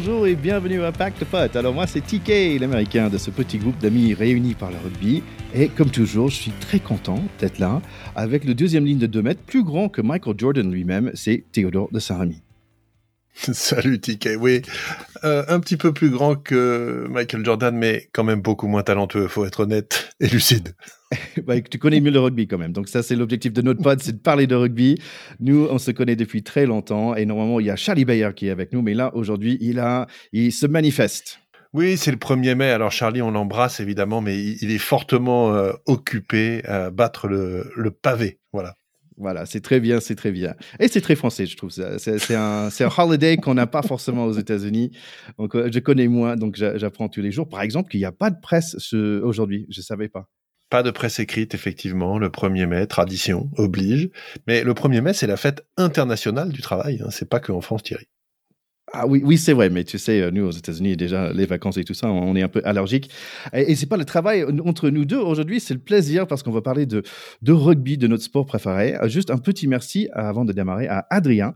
Bonjour et bienvenue à Pacte Pot. Alors moi c'est TK, l'américain de ce petit groupe d'amis réunis par le rugby. Et comme toujours, je suis très content d'être là avec le deuxième ligne de 2 mètres, plus grand que Michael Jordan lui-même, c'est Théodore de Saint-Rémy. Salut TK, oui, euh, un petit peu plus grand que Michael Jordan, mais quand même beaucoup moins talentueux, faut être honnête et lucide. bah, tu connais mieux le rugby quand même. Donc ça, c'est l'objectif de notre pod, c'est de parler de rugby. Nous, on se connaît depuis très longtemps et normalement, il y a Charlie Bayer qui est avec nous, mais là, aujourd'hui, il, a, il se manifeste. Oui, c'est le 1er mai. Alors Charlie, on l'embrasse évidemment, mais il, est fortement euh, occupé à battre le, le pavé. Voilà. Voilà, c'est très bien, c'est très bien. Et c'est très français, je trouve. C'est un, un holiday qu'on n'a pas forcément aux États-Unis. Donc, euh, je connais moins, donc j'apprends tous les jours. Par exemple, qu'il n'y a pas de presse aujourd'hui. Je ne savais pas. Pas de presse écrite, effectivement. Le 1er mai, tradition, oblige. Mais le 1er mai, c'est la fête internationale du travail. Hein. C'est pas qu'en France, Thierry. Ah oui, oui c'est vrai, mais tu sais, euh, nous aux États-Unis, déjà les vacances et tout ça, on est un peu allergique. Et, c'est pas le travail entre nous deux aujourd'hui, c'est le plaisir parce qu'on va parler de, de rugby, de notre sport préféré. Euh, juste un petit merci avant de démarrer à Adrien.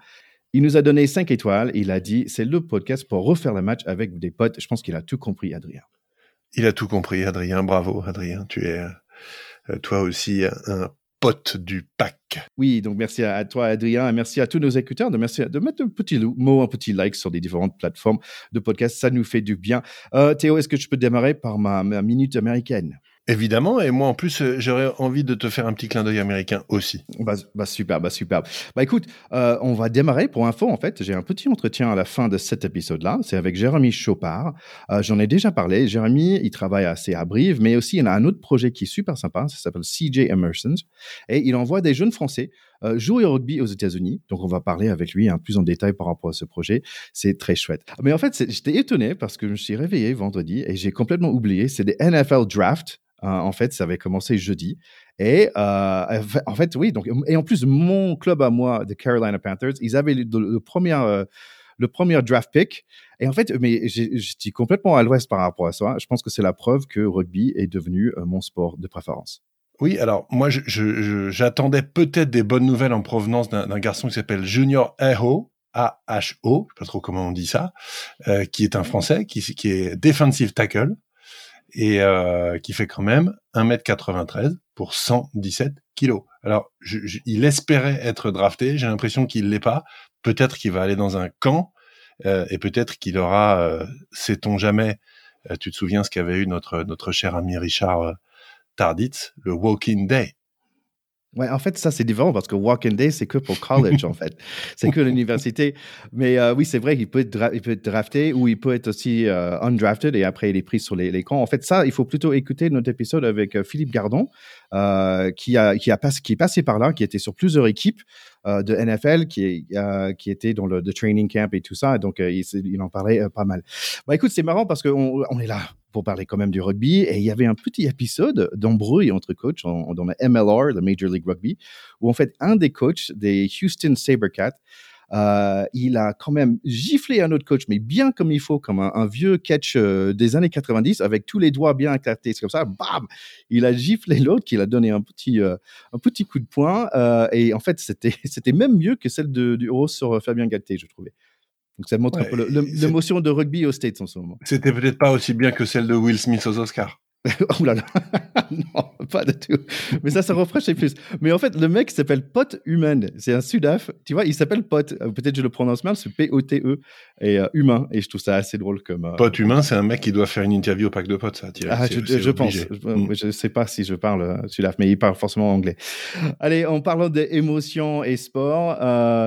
Il nous a donné 5 étoiles. Il a dit c'est le podcast pour refaire le match avec des potes. Je pense qu'il a tout compris, Adrien. Il a tout compris, Adrien. Bravo, Adrien. Tu es euh, toi aussi un pote du pack. Oui, donc merci à, toi, Adrien, et merci à tous nos écouteurs de, merci, de mettre un petit mot, un petit like sur les différentes plateformes de podcast. Ça nous fait du bien. Euh, Théo, est-ce que je peux démarrer par ma minute américaine? Évidemment, et moi en plus, euh, j'aurais envie de te faire un petit clin d'œil américain aussi. Bah, bah super, bah super. Bah écoute, euh, on va démarrer pour info en fait. J'ai un petit entretien à la fin de cet épisode-là. C'est avec Jérémy Chopard. Euh, J'en ai déjà parlé. Jérémy, il travaille assez à Brive, mais aussi il a un autre projet qui est super sympa. Ça s'appelle CJ Emersons et il envoie des jeunes Français euh, jouer au rugby aux États-Unis. Donc on va parler avec lui hein, plus en détail par rapport à ce projet. C'est très chouette. Mais en fait, j'étais étonné parce que je me suis réveillé vendredi et j'ai complètement oublié. C'est des NFL Draft euh, en fait, ça avait commencé jeudi. Et euh, en fait, oui. Donc, et en plus, mon club à moi, the Carolina Panthers, ils avaient le, premier, euh, le premier draft pick. Et en fait, mais j'étais complètement à l'ouest par rapport à ça. Je pense que c'est la preuve que rugby est devenu mon sport de préférence. Oui, alors moi, j'attendais peut-être des bonnes nouvelles en provenance d'un garçon qui s'appelle Junior Aho, A-H-O, je sais pas trop comment on dit ça, qui est un Français, qui, qui est defensive tackle et euh, qui fait quand même 1m93 pour 117 kilos. Alors, je, il espérait être drafté, j'ai l'impression qu'il l'est pas. Peut-être qu'il va aller dans un camp euh, et peut-être qu'il aura, euh, sait-on jamais, euh, tu te souviens ce qu'avait eu notre notre cher ami Richard euh, Tarditz, le Walking Day. Ouais, en fait, ça, c'est différent parce que Walking Day, c'est que pour college, en fait. C'est que l'université. Mais euh, oui, c'est vrai qu'il peut, être il peut être drafté ou il peut être aussi euh, undrafted et après, il est pris sur les, les camps. En fait, ça, il faut plutôt écouter notre épisode avec euh, Philippe Gardon, qui, a, qui, a qui est passé par là, qui était sur plusieurs équipes de NFL, qui, qui était dans le, training camp et tout ça. Donc, il, il, en parlait pas mal. Bah, écoute, c'est marrant parce qu'on on est là pour parler quand même du rugby. Et il y avait un petit épisode d'embrouille entre coachs dans le MLR, le Major League Rugby, où en fait un des coachs des Houston Sabercats, euh, il a quand même giflé un autre coach, mais bien comme il faut, comme un, vieux catch euh, des années 90, avec tous les doigts bien éclatés. Comme ça, bam Il a giflé l'autre, qui a donné un petit, euh, un petit coup de poing. et en fait, c'était, même mieux que celle de, du Rose sur Fabien Galté, je trouvais. Donc ça montre un peu l'émotion de rugby aux States en ce moment. C'était peut-être pas aussi bien que celle de Will Smith aux Oscars. oh là là, non, pas du tout. Mais ça, ça rafraîchit plus. Mais en fait, le mec s'appelle Pot Human. C'est un Sudaf. Tu vois, il s'appelle Pot. Euh, peut-être je le prononce mal, c'est P-O-T-E et euh, humain. Et je trouve ça assez drôle comme. Euh, Pot Humain, c'est un mec qui doit faire une interview au pack de potes, ça. Ah, je, je pense. Je ne sais pas si je parle Sudaf, mais il parle forcément anglais. Allez, en parlant d'émotions et sport,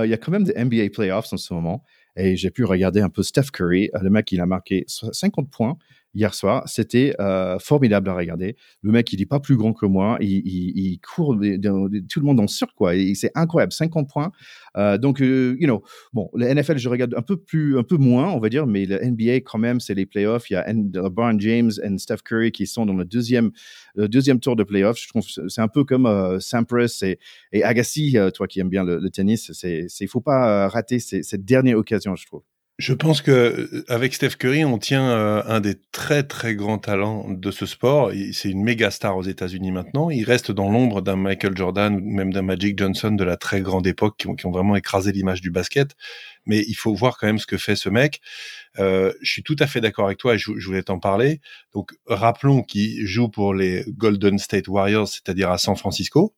il y a quand même des NBA playoffs en ce moment. Et j'ai pu regarder un peu Steph Curry. Le mec, il a marqué 50 points hier soir. C'était euh, formidable à regarder. Le mec, il n'est pas plus grand que moi. Il, court, tout le monde en sur quoi. C'est incroyable, 50 points. Euh, donc, euh, you know, bon, le NFL, je regarde un peu plus, un peu moins, on va dire, mais le NBA, quand même, c'est les playoffs. Il y a LeBron James et Steph Curry qui sont dans le deuxième, deuxième tour de playoffs. Je trouve c'est un peu comme Sampras et, et Agassi, toi qui aimes bien le, tennis. C'est, il faut pas rater cette dernière occasion, je trouve. Je pense que euh, avec Steph Curry, on tient euh, un des très très grands talents de ce sport. C'est une méga star aux États-Unis maintenant. Il reste dans l'ombre d'un Michael Jordan ou même d'un Magic Johnson de la très grande époque qui ont, qui ont vraiment écrasé l'image du basket. Mais il faut voir quand même ce que fait ce mec. Euh, je suis tout à fait d'accord avec toi et je, voulais t'en parler. Donc, rappelons qu'il joue pour les Golden State Warriors, c'est-à-dire à San Francisco,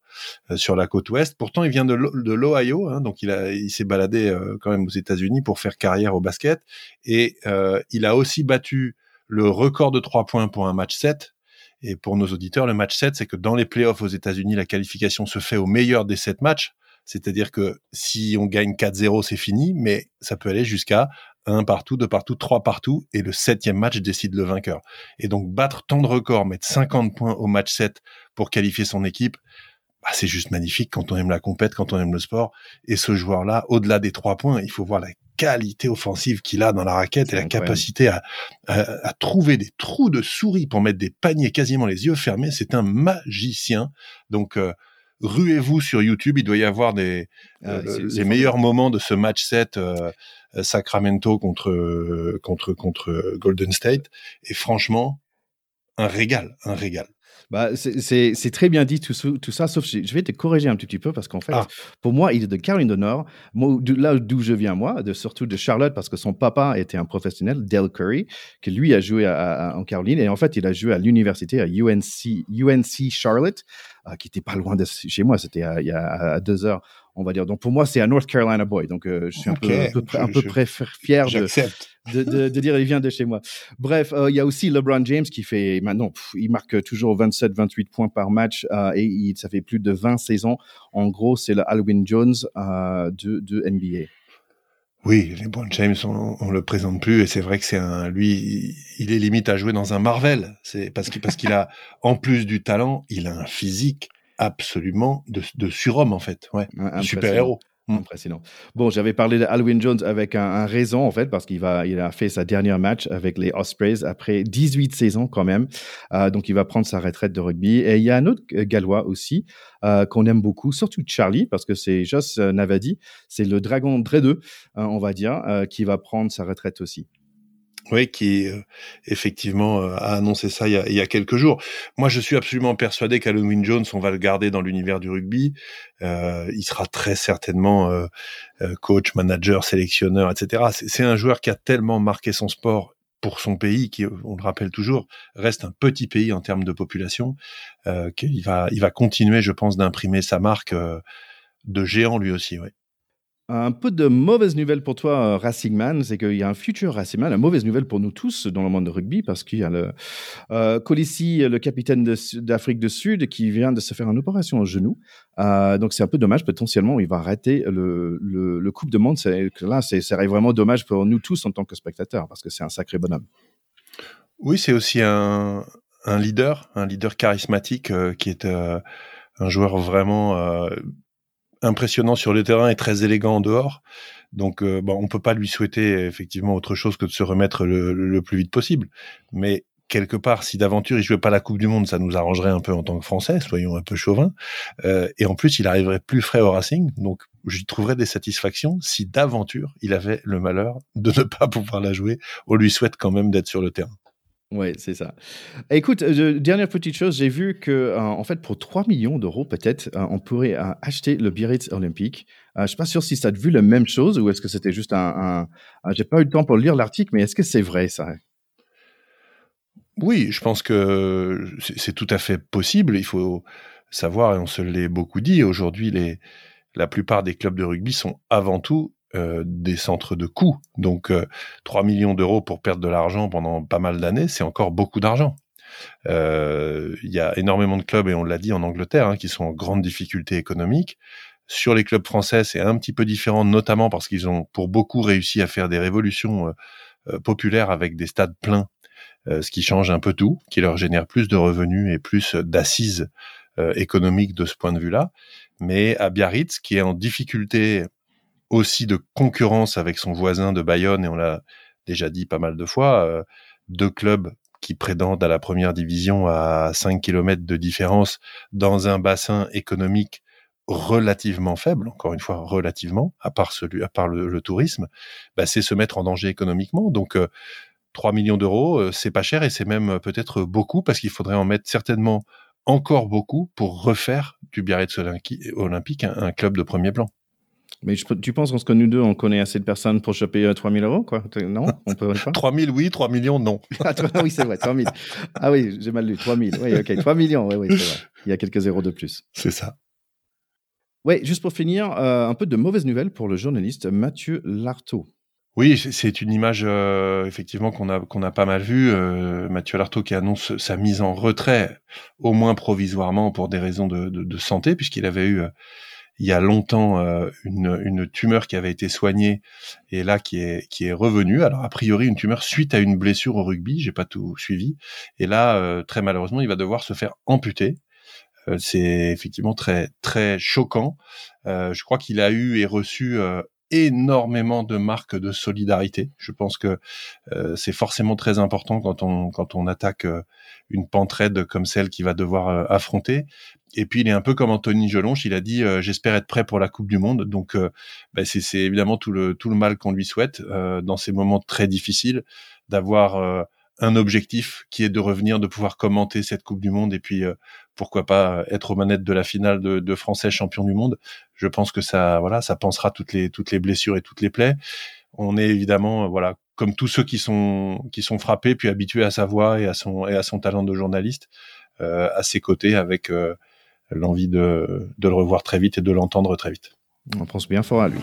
euh, sur la côte ouest. Pourtant, il vient de l'Ohio, hein, donc il, s'est baladé euh, quand même aux États-Unis pour faire carrière au basket. Et il a aussi battu le record de trois points pour un match 7 et pour nos auditeurs, le match 7, c'est que dans les playoffs aux États-Unis, la qualification se fait au meilleur des 7 matchs. C'est-à-dire que si on gagne 4-0, c'est fini, mais ça peut aller jusqu'à 1 partout, 2 partout, 3 partout, et le septième match décide le vainqueur. Et donc battre tant de records, mettre 50 points au match 7 pour qualifier son équipe, bah, c'est juste magnifique quand on aime la compète, quand on aime le sport. Et ce joueur-là, au-delà des 3 points, il faut voir la qualité offensive qu'il a dans la raquette et la capacité à, à, trouver des trous de souris pour mettre des paniers quasiment les yeux fermés. C'est un magicien. Donc, euh, ruez-vous sur YouTube. Il doit y avoir des, ah, euh, les meilleurs moments de ce match 7 euh, Sacramento contre, contre, contre Golden State. Et franchement, un régal, un régal. Bah, c'est très bien dit tout, tout, ça, sauf je vais te corriger un tout petit peu parce qu'en fait, ah. pour moi, il est de Caroline du Nord, là d'où je viens moi, de, surtout de Charlotte parce que son papa était un professionnel, Dale Curry, qui lui a joué en Caroline et en fait, il a joué à l'université à UNC, UNC Charlotte, euh, qui était pas loin de chez moi, c'était y a à deux heures on va dire. Donc pour moi, c'est un North Carolina boy. Donc euh, je suis un peu, un peu, fier de, de, de, dire il vient de chez moi. Bref, euh, il y a aussi LeBron James qui fait maintenant, il marque toujours 27-28 points par match euh, et il, ça fait plus de 20 saisons. En gros, c'est le Alwyn Jones de, de NBA. Oui, LeBron James, on, on le présente plus et c'est vrai que c'est un, lui, il est limite à jouer dans un Marvel. C'est parce qu'il parce qu'il a, en plus du talent, il a un physique absolument de, surhomme en fait, ouais, un super héros. Mmh. Impressionnant. Bon, j'avais parlé de Halloween Jones avec un, raison, en fait, parce qu'il va, il a fait sa dernière match avec les Ospreys après 18 saisons quand même. Euh, donc, il va prendre sa retraite de rugby. Et il y a un autre euh, Gallois aussi euh, qu'on aime beaucoup, surtout Charlie, parce que c'est Joss Navadi, c'est le dragon Dre 2, hein, on va dire, qui va prendre sa retraite aussi. Oui, qui euh, effectivement euh, a annoncé ça il y a, il y a, quelques jours. Moi, je suis absolument persuadé qu'Halloween Jones, on va le garder dans l'univers du rugby. Euh, il sera très certainement euh, coach, manager, sélectionneur, etc. C'est un joueur qui a tellement marqué son sport pour son pays, qui, on le rappelle toujours, reste un petit pays en termes de population, qu'il va, il va continuer, je pense, d'imprimer sa marque de géant lui aussi. Ouais. Un peu de mauvaise nouvelle pour toi, euh, Racing Man, c'est qu'il y a un futur Racing Man, une mauvaise nouvelle pour nous tous dans le monde de rugby, parce qu'il y a le euh, Colissi, le capitaine d'Afrique du Sud, qui vient de se faire une opération au genou. Euh, donc c'est un peu dommage, potentiellement, il va arrêter le, Coupe de Monde. Là, c'est vraiment dommage pour nous tous en tant que spectateurs, parce que c'est un sacré bonhomme. Oui, c'est aussi un, leader, un leader charismatique euh, qui est un joueur vraiment impressionnant sur le terrain et très élégant en dehors. Donc, euh, bon, on peut pas lui souhaiter effectivement autre chose que de se remettre le, plus vite possible. Mais quelque part, si d'aventure il jouait pas la Coupe du Monde, ça nous arrangerait un peu en tant que Français, soyons un peu chauvins. Euh, et en plus, il arriverait plus frais au Racing, donc j'y trouverais des satisfactions si d'aventure il avait le malheur de ne pas pouvoir la jouer. On lui souhaite quand même d'être sur le terrain. Oui, c'est ça. Écoute, euh, dernière petite chose, j'ai vu que euh, en fait pour 3 millions d'euros peut-être, euh, on pourrait acheter le Biarritz Olympique. je suis pas sûr si ça a vu la même chose ou est-ce que c'était juste un. un, j'ai pas eu le temps pour lire l'article, mais est-ce que c'est vrai ça? Oui, je pense que c'est tout à fait possible. Il faut savoir, et on se l'est beaucoup dit, aujourd'hui la plupart des clubs de rugby sont avant tout euh, des centres de coûts. Donc, 3 euh, millions d'euros pour perdre de l'argent pendant pas mal d'années, c'est encore beaucoup d'argent. Euh, il y a énormément de clubs, et on l'a dit en Angleterre, hein, qui sont en grande difficulté économique. Sur les clubs français, c'est un petit peu différent, notamment parce qu'ils ont pour beaucoup réussi à faire des révolutions populaires avec des stades pleins, ce qui change un peu tout, qui leur génère plus de revenus et plus d'assises économiques de ce point de vue-là. Mais à Biarritz, qui est en difficulté aussi de concurrence avec son voisin de Bayonne, et on l'a déjà dit pas mal de fois, euh, deux clubs qui prétendent à la première division à 5 km de différence dans un bassin économique relativement faible, encore une fois relativement, à part celui, à part le, tourisme, bah, c'est se mettre en danger économiquement. Donc euh, 3 millions d'euros, euh, c'est pas cher et c'est même peut-être beaucoup parce qu'il faudrait en mettre certainement encore beaucoup pour refaire du Biarritz Olympique un club de premier plan. Mais tu penses que nous deux, on connaît assez de personnes pour choper 3000 euros, quoi? Non? On peut pas? 3000, oui, 3 millions, non. ah, oui, c'est vrai, 3000. Ah oui, j'ai mal lu, 3000. Oui, ok, 3 millions, oui, oui, c'est vrai. Il y a quelques zéros de plus. C'est ça. Oui, juste pour finir, euh, un peu de mauvaises nouvelles pour le journaliste Mathieu Lartaud. Oui, c'est une image euh, effectivement qu'on a qu'on a pas mal vue. Euh, Mathieu Lartaud qui annonce sa mise en retrait, au moins provisoirement pour des raisons de, de, de santé, puisqu'il avait eu il y a longtemps euh, une, tumeur qui avait été soignée et là qui est qui est revenue. Alors a priori une tumeur suite à une blessure au rugby, j'ai pas tout suivi. Et là euh, très malheureusement il va devoir se faire amputer. Euh, c'est effectivement très très choquant. je crois qu'il a eu et reçu énormément de marques de solidarité. Je pense que euh, c'est forcément très important quand on quand on attaque euh, une pente raide comme celle qu'il va devoir euh, affronter. Et puis il est un peu comme Anthony Gelonche, il a dit j'espère être prêt pour la Coupe du Monde. Donc bah, c'est évidemment tout le tout le mal qu'on lui souhaite dans ces moments très difficiles d'avoir un objectif qui est de revenir, de pouvoir commenter cette Coupe du Monde et puis euh, pourquoi pas être aux manettes de la finale de, de, Français champion du monde. Je pense que ça, voilà, ça pensera toutes les toutes les blessures et toutes les plaies. On est évidemment, euh, voilà, comme tous ceux qui sont qui sont frappés puis habitués à sa voix et à son et à son talent de journaliste, euh, à ses côtés avec euh, l'envie de de le revoir très vite et de l'entendre très vite. On pense bien fort à lui.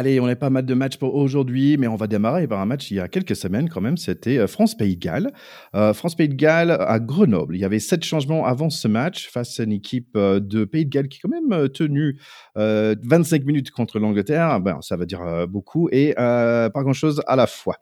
Allez, on n'est pas mal de matchs pour aujourd'hui, mais on va démarrer par un match il y a quelques semaines quand même. C'était euh, France-Pays de Galles. Euh, France-Pays de Galles à Grenoble. Il y avait sept changements avant ce match face à une équipe euh, de Pays de Galles qui quand même tenu 25 minutes contre l'Angleterre. Ben, ça veut dire beaucoup et pas grand-chose à la fois.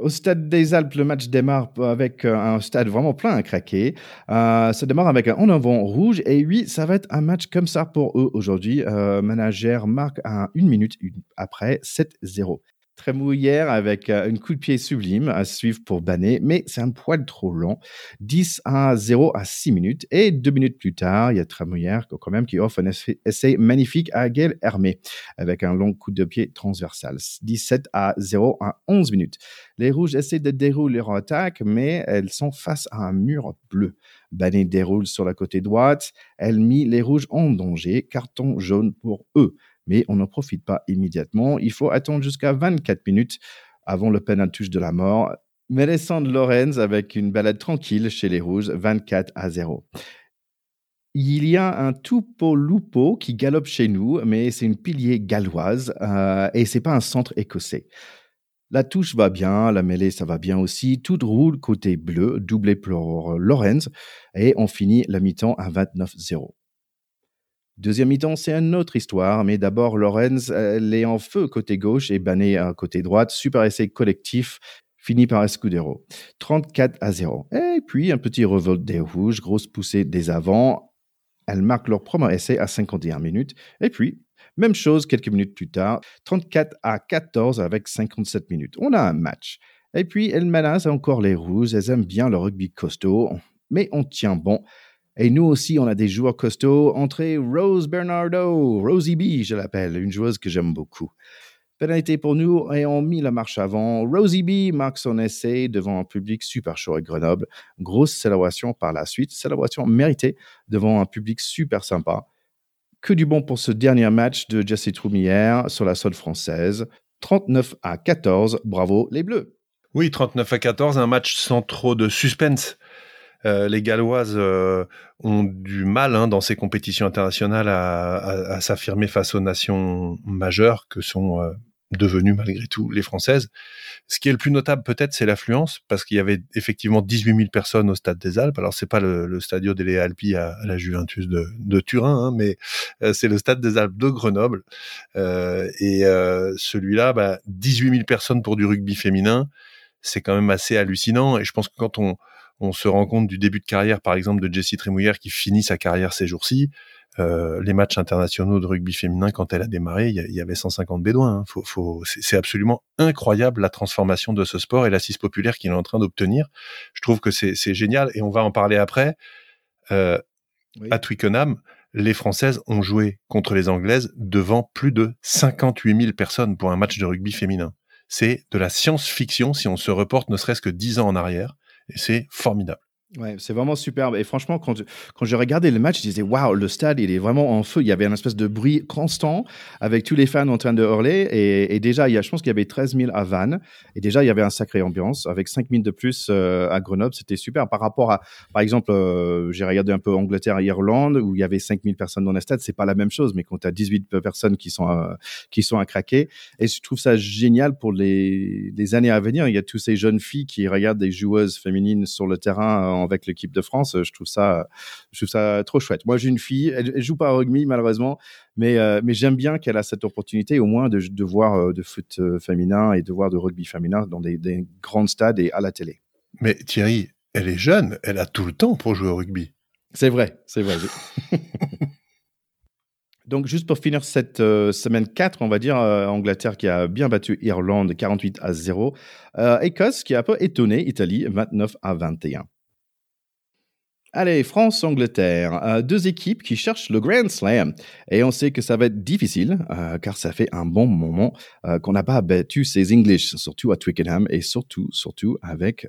Au stade des Alpes, le match démarre avec un stade vraiment plein à craquer. ça démarre avec un en avant rouge et oui, ça va être un match comme ça pour eux aujourd'hui. manager marque à minute après 7-0. Très mouillère avec euh, une coup de pied sublime à suivre pour Banet, mais c'est un poil trop long. 10 à 0 à 6 minutes. Et deux minutes plus tard, il y a Tramouillère quand même qui offre un essai magnifique à Gaël Hermé avec un long coup de pied transversal. 17 à 0 à 11 minutes. Les Rouges essaient de dérouler leur attaque, mais elles sont face à un mur bleu. Banet déroule sur la côté droite. Elle mit les Rouges en danger. Carton jaune pour eux mais on n'en profite pas immédiatement. Il faut attendre jusqu'à 24 minutes avant le penalty de la mort. Mélissande Lorenz avec une balade tranquille chez les Rouges, 24 à 0. Il y a un Tupolupo qui galope chez nous, mais c'est une pilier galloise euh, et c'est pas un centre écossais. La touche va bien, la mêlée ça va bien aussi, tout roule côté bleu, doublé pour Lorenz et on finit la mi-temps à 29-0. Deuxième mi-temps, c'est une autre histoire, mais d'abord, Lorenz, elle est en feu côté gauche et Banet à côté droite. Super essai collectif, fini par Escudero. 34 à 0. Et puis, un petit revolt des rouges, grosse poussée des avants. Elles marquent leur premier essai à 51 minutes. Et puis, même chose quelques minutes plus tard, 34 à 14 avec 57 minutes. On a un match. Et puis, elles menacent encore les rouges. Elles aiment bien le rugby costaud, mais on tient bon. Et nous aussi, on a des joueurs costauds. Entrée Rose Bernardo, Rosie B, je l'appelle, une joueuse que j'aime beaucoup. Pénalité pour nous et on la marche avant. Rosie B marque son essai devant un public super chaud à Grenoble. Grosse célébration par la suite, célébration méritée devant un public super sympa. Que du bon pour ce dernier match de Jesse Troumière sur la sol française. 39 à 14, bravo les Bleus. Oui, 39 à 14, un match sans trop de suspense. Euh, les Galloises euh, ont du mal hein, dans ces compétitions internationales à, s'affirmer face aux nations majeures que sont euh, devenues malgré tout les Françaises. Ce qui est le plus notable peut-être, c'est l'affluence, parce qu'il y avait effectivement 18 000 personnes au Stade des Alpes. Alors c'est pas le, Stadio delle Alpi à, la Juventus de, Turin, hein, mais c'est le Stade des Alpes de Grenoble. et celui-là, bah, 18 000 personnes pour du rugby féminin, c'est quand même assez hallucinant. Et je pense que quand on on se rend compte du début de carrière, par exemple, de Jessie Trémouillère qui finit sa carrière ces jours-ci. Euh, les matchs internationaux de rugby féminin, quand elle a démarré, il y, avait 150 bédouins. Hein. Faut, faut, c'est absolument incroyable la transformation de ce sport et l'assise populaire qu'il est en train d'obtenir. Je trouve que c'est génial et on va en parler après. Euh, À Twickenham, les Françaises ont joué contre les Anglaises devant plus de 58 000 personnes pour un match de rugby féminin. C'est de la science-fiction si on se reporte ne serait-ce que 10 ans en arrière et c'est formidable. Ouais, c'est vraiment superbe. Et franchement, quand, quand j'ai regardé le match, je disais, waouh, le stade, il est vraiment en feu. Il y avait un espèce de bruit constant avec tous les fans en train de hurler. Et, déjà, il y a, je pense qu'il y avait 13 000 à Vannes. Et déjà, il y avait un sacré ambiance. Avec 5 000 de plus euh, à Grenoble, c'était super. Par rapport à, par exemple, euh, j'ai regardé un peu Angleterre-Irlande, où il y avait 5 000 personnes dans le stade. C'est pas la même chose. Mais quand tu as 18 personnes qui sont, à, qui sont à craquer. Et je trouve ça génial pour les, les années à venir. Il y a toutes ces jeunes filles qui regardent des joueuses féminines sur le terrain avec l'équipe de France. Je trouve ça, je trouve ça trop chouette. Moi, j'ai une fille, elle, joue pas au rugby malheureusement, mais euh, mais j'aime bien qu'elle a cette opportunité au moins de, de voir euh, de foot euh, féminin et de voir de rugby féminin dans des, des grands stades et à la télé. Mais Thierry, elle est jeune, elle a tout le temps pour jouer au rugby. C'est vrai, c'est vrai. Donc, juste pour finir cette semaine 4, on va dire, Angleterre qui a bien battu Irlande 48 à 0. Écosse qui a un peu étonné Italie 29 à 21. Allez, France-Angleterre, euh, deux équipes qui cherchent le Grand Slam. Et on sait que ça va être difficile, euh, car ça fait un bon moment euh, qu'on n'a pas battu ces English, surtout à Twickenham, et surtout, surtout avec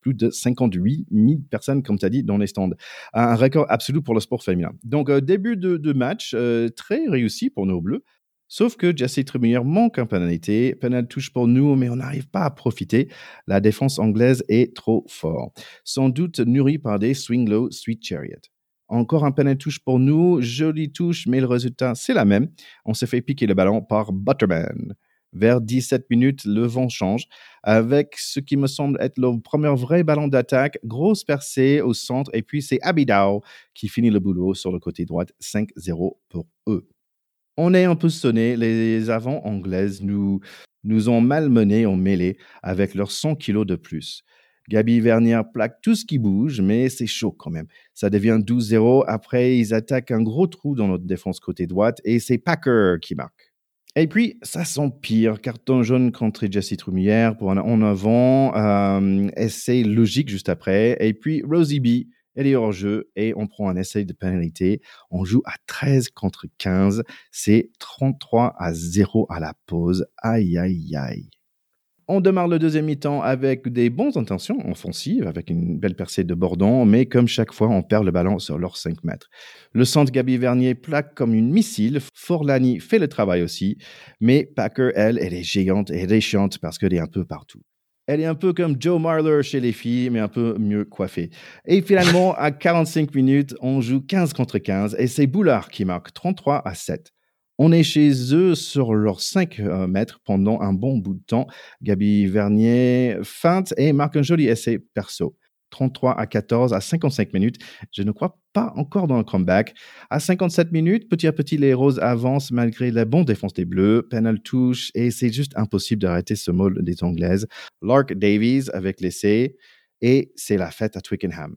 plus de 58 000 personnes, comme tu as dit, dans les stands. Un record absolu pour le sport féminin. Donc, début de, de match très réussi pour nos Bleus. Sauf que Jesse Tremillard manque en pénalité. Penal touche pour nous, mais on n'arrive pas à profiter. La défense anglaise est trop forte. Sans doute nourrie par des swing low sweet chariot. Encore un penal touche pour nous. Jolie touche, mais le résultat, c'est la même. On se fait piquer le ballon par Butterman. Vers 17 minutes, le vent change avec ce qui me semble être le premier vrai ballon d'attaque. Grosse percée au centre et puis c'est Abidao qui finit le boulot sur le côté droit. 5-0 pour eux on est un peu sonné. Les avants anglaises nous, nous ont malmenés en mêlée avec leurs 100 kilos de plus. Gabi Vernier plaque tout ce qui bouge, mais c'est chaud quand même. Ça devient 12-0. Après, ils attaquent un gros trou dans notre défense côté droite et c'est Packer qui marque. Et puis, ça s'empire. Carton jaune contre Jesse Trumière pour un en avant. Euh, essai logique juste après. Et puis, Rosie B elle est hors jeu et on prend un essai de pénalité. On joue à 13 contre 15. C'est 33 à 0 à la pause. Aïe, aïe, aïe. On démarre le deuxième mi-temps avec des bonnes intentions offensives, avec une belle percée de Bordon, mais comme chaque fois, on perd le ballon sur leurs 5 mètres. Le centre Gabi Vernier plaque comme une missile. Forlani fait le travail aussi, mais Packer, elle, elle est géante et elle est chiante parce qu'elle est un peu partout. Elle est un peu comme Joe Marler chez les filles, mais un peu mieux coiffée. Et finalement, à 45 minutes, on joue 15 contre 15 et c'est Boulard qui marque 33 à 7. On est chez eux sur leurs 5 euh, mètres pendant un bon bout de temps. Gabi Vernier feinte et marque un joli essai perso. 33 à 14 à 55 minutes. Je ne crois pas encore dans le comeback. À 57 minutes, petit à petit, les Roses avancent malgré la bonne défense des Bleus. Penal touche et c'est juste impossible d'arrêter ce mode des Anglaises. Lark Davies avec l'essai et c'est la fête à Twickenham.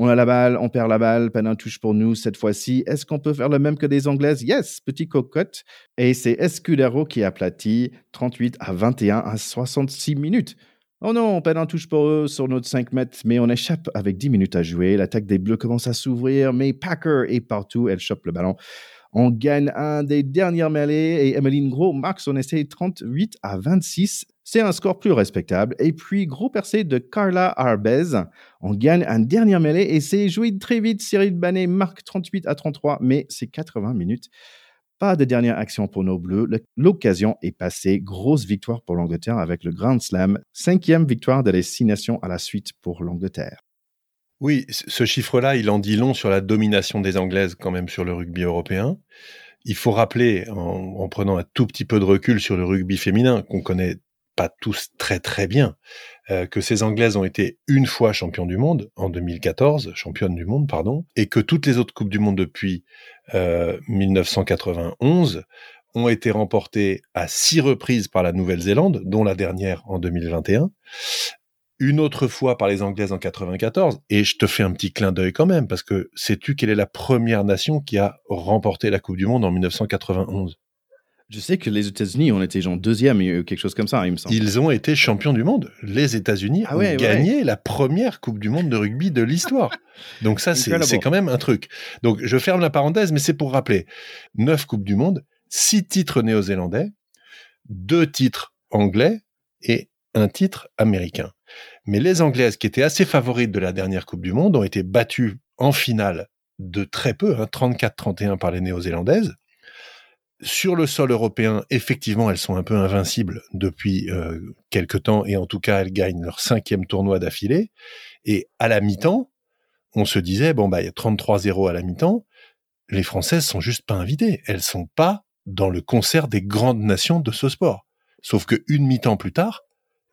On a la balle, on perd la balle, Penal touche pour nous cette fois-ci. Est-ce qu'on peut faire le même que des Anglaises? Yes, petit cocotte. Et c'est Escudero qui aplatit 38 à 21 à 66 minutes. Oh non, on peine en touche pour eux sur notre 5 mètres, mais on échappe avec 10 minutes à jouer. L'attaque des Bleus commence à s'ouvrir, mais Packer est partout. Elle chope le ballon. On gagne un des dernières mêlées et Emeline Gros marque son essai 38 à 26. C'est un score plus respectable. Et puis, gros percé de Carla Arbez. On gagne un dernier mêlée et c'est joué très vite. Cyril Banet marque 38 à 33, mais c'est 80 minutes. Pas de dernière action pour nos Bleus. L'occasion est passée. Grosse victoire pour l'Angleterre avec le Grand Slam. Cinquième victoire de six nations à la suite pour l'Angleterre. Oui, ce chiffre-là, il en dit long sur la domination des Anglaises quand même sur le rugby européen. Il faut rappeler, en, prenant un tout petit peu de recul sur le rugby féminin, qu'on connaît pas tous très très bien, euh, que ces Anglaises ont été une fois champions du monde, en 2014, championnes du monde, pardon, et que toutes les autres Coupes du Monde depuis 1991 euh, ont été remportées à six reprises par la Nouvelle-Zélande, dont la dernière en 2021, une autre fois par les Anglaises en 94, et je te fais un petit clin d'œil quand même, parce que sais-tu quelle est la première nation qui a remporté la Coupe du Monde en 1991 je sais que les États-Unis ont été genre deuxième, quelque chose comme ça, il me semble. Ils ont été champions du monde. Les États-Unis ah ont gagné la première Coupe du Monde de rugby de l'histoire. Donc ça, c'est quand même un truc. Donc je ferme la parenthèse, mais c'est pour rappeler. Neuf Coupes du Monde, six titres néo-zélandais, deux titres anglais et un titre américain. Mais les Anglaises, qui étaient assez favorites de la dernière Coupe du Monde, ont été battues en finale de très peu, 34-31 hein, par les Néo-Zélandaises. Sur le sol européen, effectivement, elles sont un peu invincibles depuis euh, quelque temps, et en tout cas, elles gagnent leur cinquième tournoi d'affilée. Et à la mi-temps, on se disait, bon, bah, il y a 33-0 à la mi-temps, les Françaises sont juste pas invitées. Elles sont pas dans le concert des grandes nations de ce sport. Sauf que une mi-temps plus tard,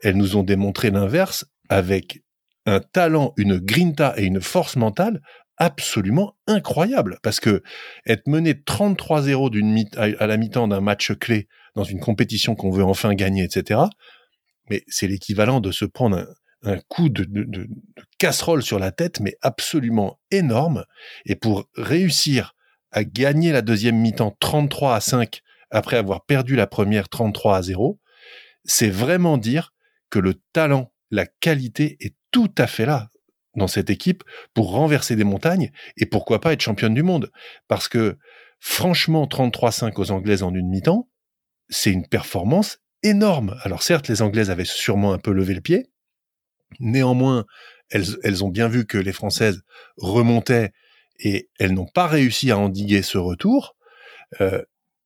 elles nous ont démontré l'inverse avec un talent, une grinta et une force mentale absolument incroyable parce que être mené 33-0 d'une à la mi-temps d'un match clé dans une compétition qu'on veut enfin gagner, etc. Mais c'est l'équivalent de se prendre un, coup de, casserole sur la tête, mais absolument énorme. Et pour réussir à gagner la deuxième mi-temps 33 à 5 après avoir perdu la première 33 à 0, c'est vraiment dire que le talent, la qualité est tout à fait là dans cette équipe pour renverser des montagnes et pourquoi pas être championne du monde. Parce que franchement, 33-5 aux Anglaises en une mi-temps, c'est une performance énorme. Alors certes, les Anglaises avaient sûrement un peu levé le pied. Néanmoins, elles, elles ont bien vu que les Françaises remontaient et elles n'ont pas réussi à endiguer ce retour. Euh,